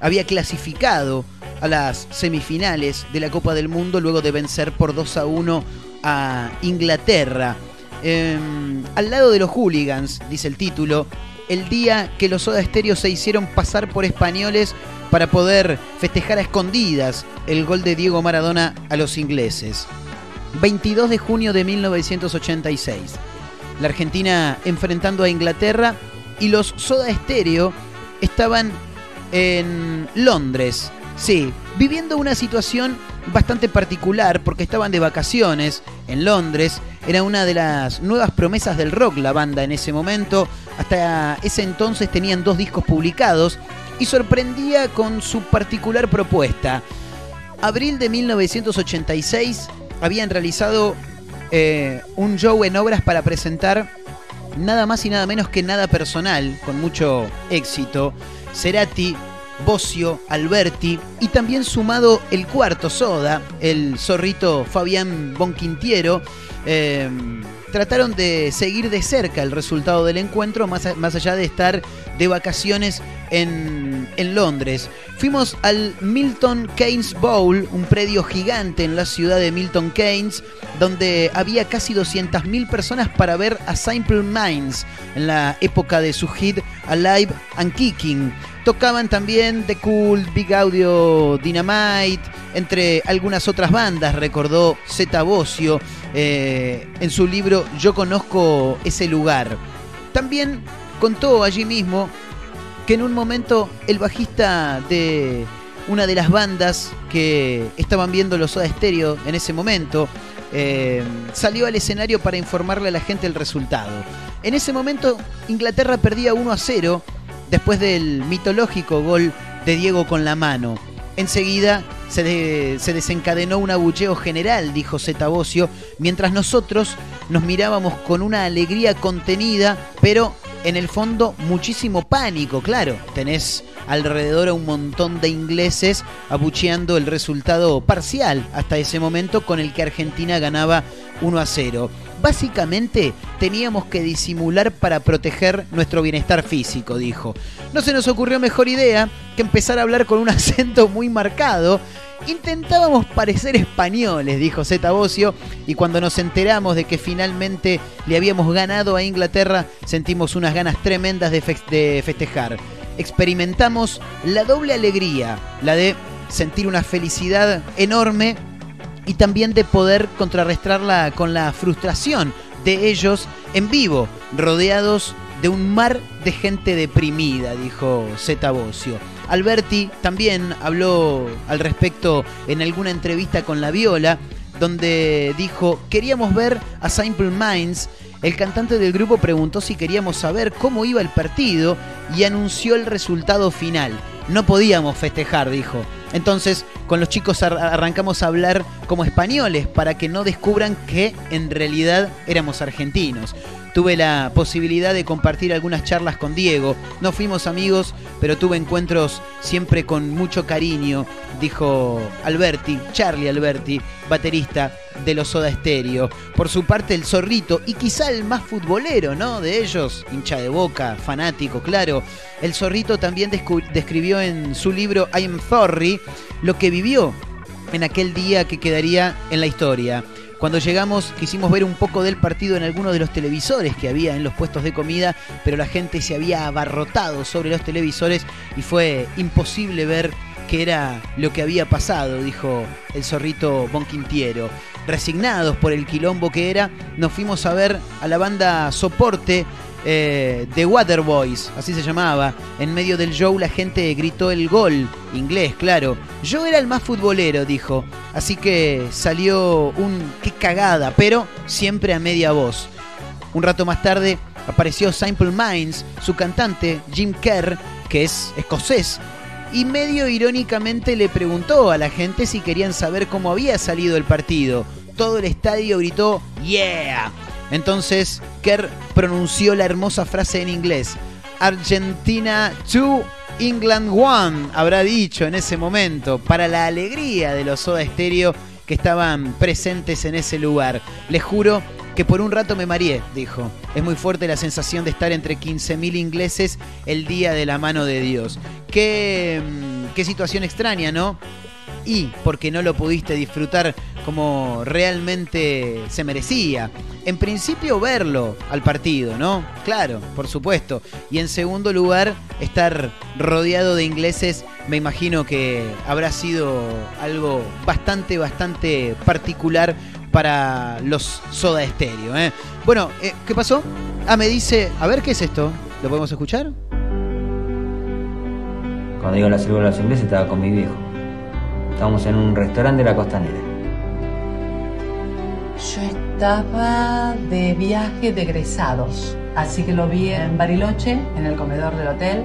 había clasificado a las semifinales de la Copa del Mundo luego de vencer por 2 a 1 a Inglaterra. Eh, al lado de los hooligans, dice el título, el día que los Soda Stereo se hicieron pasar por españoles para poder festejar a escondidas el gol de Diego Maradona a los ingleses. 22 de junio de 1986. La Argentina enfrentando a Inglaterra y los Soda Stereo estaban en Londres. Sí, viviendo una situación bastante particular porque estaban de vacaciones en Londres. Era una de las nuevas promesas del rock la banda en ese momento. Hasta ese entonces tenían dos discos publicados y sorprendía con su particular propuesta. Abril de 1986 habían realizado eh, un show en obras para presentar nada más y nada menos que nada personal, con mucho éxito. Cerati, Bocio, Alberti y también sumado el cuarto soda, el zorrito Fabián Bonquintiero, eh, trataron de seguir de cerca el resultado del encuentro, más, más allá de estar de vacaciones en, en Londres. Fuimos al Milton Keynes Bowl, un predio gigante en la ciudad de Milton Keynes, donde había casi 200.000 personas para ver a Simple Minds en la época de su hit Alive and Kicking. Tocaban también The Cult, Big Audio Dynamite, entre algunas otras bandas, recordó Zeta Bocio eh, en su libro Yo conozco ese lugar. También contó allí mismo que en un momento el bajista de una de las bandas que estaban viendo los Soda Stereo en ese momento eh, salió al escenario para informarle a la gente el resultado. En ese momento Inglaterra perdía 1 a 0 después del mitológico gol de Diego con la mano. Enseguida se, de- se desencadenó un abucheo general, dijo Zeta Bocio, mientras nosotros nos mirábamos con una alegría contenida, pero en el fondo muchísimo pánico, claro. Tenés alrededor a un montón de ingleses abucheando el resultado parcial hasta ese momento con el que Argentina ganaba 1 a 0. Básicamente teníamos que disimular para proteger nuestro bienestar físico, dijo. No se nos ocurrió mejor idea que empezar a hablar con un acento muy marcado. Intentábamos parecer españoles, dijo Zeta Bocio, y cuando nos enteramos de que finalmente le habíamos ganado a Inglaterra, sentimos unas ganas tremendas de, fe- de festejar. Experimentamos la doble alegría, la de sentir una felicidad enorme y también de poder contrarrestarla con la frustración de ellos en vivo, rodeados de un mar de gente deprimida, dijo Zeta Bocio. Alberti también habló al respecto en alguna entrevista con La Viola, donde dijo, queríamos ver a Simple Minds el cantante del grupo preguntó si queríamos saber cómo iba el partido y anunció el resultado final. No podíamos festejar, dijo. Entonces, con los chicos ar- arrancamos a hablar como españoles para que no descubran que en realidad éramos argentinos. Tuve la posibilidad de compartir algunas charlas con Diego. No fuimos amigos, pero tuve encuentros siempre con mucho cariño, dijo Alberti, Charlie Alberti, baterista de los Soda Stereo. Por su parte, el zorrito, y quizá el más futbolero, ¿no? De ellos, hincha de boca, fanático, claro. El zorrito también describió en su libro I Am Sorry lo que vivió en aquel día que quedaría en la historia. Cuando llegamos quisimos ver un poco del partido en algunos de los televisores que había en los puestos de comida, pero la gente se había abarrotado sobre los televisores y fue imposible ver qué era lo que había pasado, dijo el zorrito Bonquintiero. Resignados por el quilombo que era, nos fuimos a ver a la banda Soporte eh, The Waterboys, así se llamaba. En medio del show la gente gritó el gol, inglés, claro. Yo era el más futbolero, dijo. Así que salió un qué cagada, pero siempre a media voz. Un rato más tarde apareció Simple Minds, su cantante Jim Kerr, que es escocés, y medio irónicamente le preguntó a la gente si querían saber cómo había salido el partido. Todo el estadio gritó ¡Yeah! Entonces Kerr pronunció la hermosa frase en inglés. Argentina 2, England 1, habrá dicho en ese momento, para la alegría de los Soda Stereo que estaban presentes en ese lugar. Les juro que por un rato me mareé, dijo. Es muy fuerte la sensación de estar entre 15.000 ingleses el día de la mano de Dios. Qué, mm, qué situación extraña, ¿no? y porque no lo pudiste disfrutar como realmente se merecía. En principio verlo al partido, ¿no? Claro, por supuesto. Y en segundo lugar, estar rodeado de ingleses, me imagino que habrá sido algo bastante, bastante particular para los Soda Stereo. ¿eh? Bueno, eh, ¿qué pasó? Ah, me dice, a ver, ¿qué es esto? ¿Lo podemos escuchar? Cuando digo la célula de los ingleses estaba con mi viejo. Estábamos en un restaurante de la costanera. Yo estaba de viaje de egresados, así que lo vi en Bariloche, en el comedor del hotel.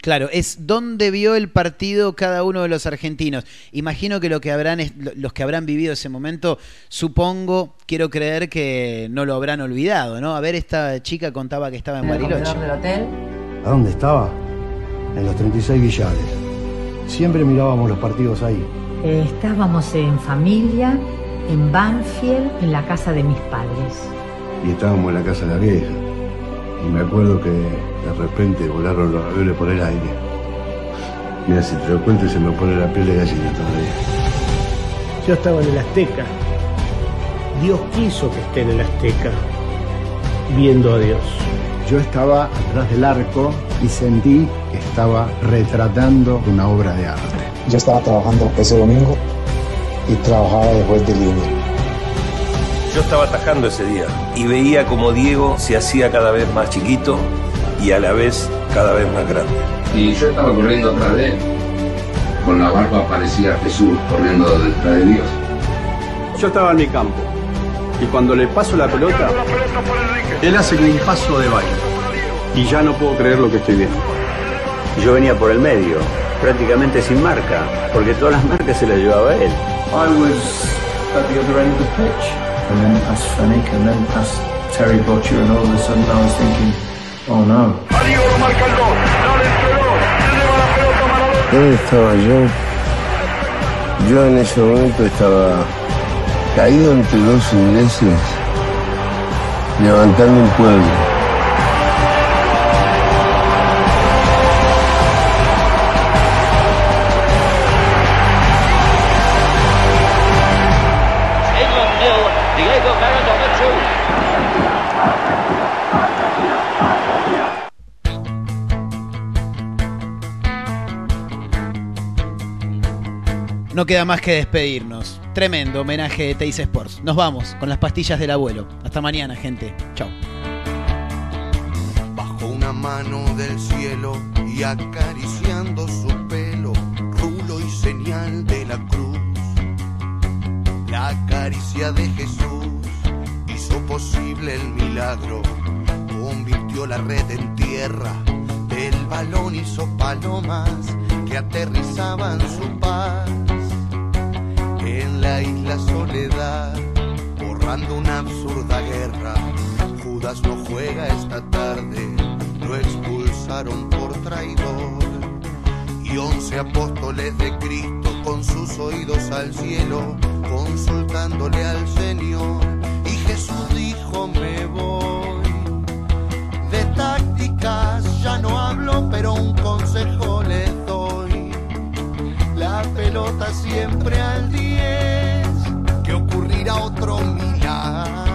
Claro, es donde vio el partido cada uno de los argentinos. Imagino que lo que habrán los que habrán vivido ese momento, supongo, quiero creer que no lo habrán olvidado, ¿no? A ver, esta chica contaba que estaba en En el Bariloche. comedor del hotel. ¿A dónde estaba? En los 36 billares. Siempre mirábamos los partidos ahí. Eh, Estábamos en familia, en Banfield, en la casa de mis padres. Y estábamos en la casa de la vieja. Y me acuerdo que de repente volaron los aviones por el aire. Mira, si te lo cuento se me pone la piel de gallina todavía. Yo estaba en el Azteca. Dios quiso que esté en el Azteca, viendo a Dios. Yo estaba atrás del arco y sentí que estaba retratando una obra de arte. Yo estaba trabajando ese domingo y trabajaba después de línea. Yo estaba atajando ese día y veía como Diego se hacía cada vez más chiquito y a la vez cada vez más grande. Y yo estaba corriendo atrás de él. Con la barba parecía Jesús corriendo detrás de Dios. Yo estaba en mi campo y cuando le paso la pelota, él hace un paso de baile. Y ya no puedo creer lo que estoy viendo. Yo venía por el medio, prácticamente sin marca, porque todas las marcas se las llevaba él. I was at the other end of the pitch, and then past Fennick, and then past Terry Butcher, and all of a sudden I was thinking, oh no. ¿Dónde estaba yo? Yo en ese momento estaba caído entre dos ingleses, levantando un pueblo. no queda más que despedirnos. Tremendo homenaje de Teis Sports. Nos vamos con las pastillas del abuelo. Hasta mañana, gente. Chao. Bajo una mano del cielo y acariciando su pelo, rulo y señal de la cruz. La caricia de Jesús hizo posible el milagro, convirtió la red en tierra, el balón hizo palomas que aterrizaban su paz en la isla Soledad, borrando una absurda guerra. Judas no juega esta tarde, lo expulsaron por traidor. Y once apóstoles de Cristo con sus oídos al cielo, consultándole al Señor. Y Jesús dijo, me voy. De tácticas ya no hablo, pero un consejo la pelota siempre al 10, que ocurrirá otro milagro.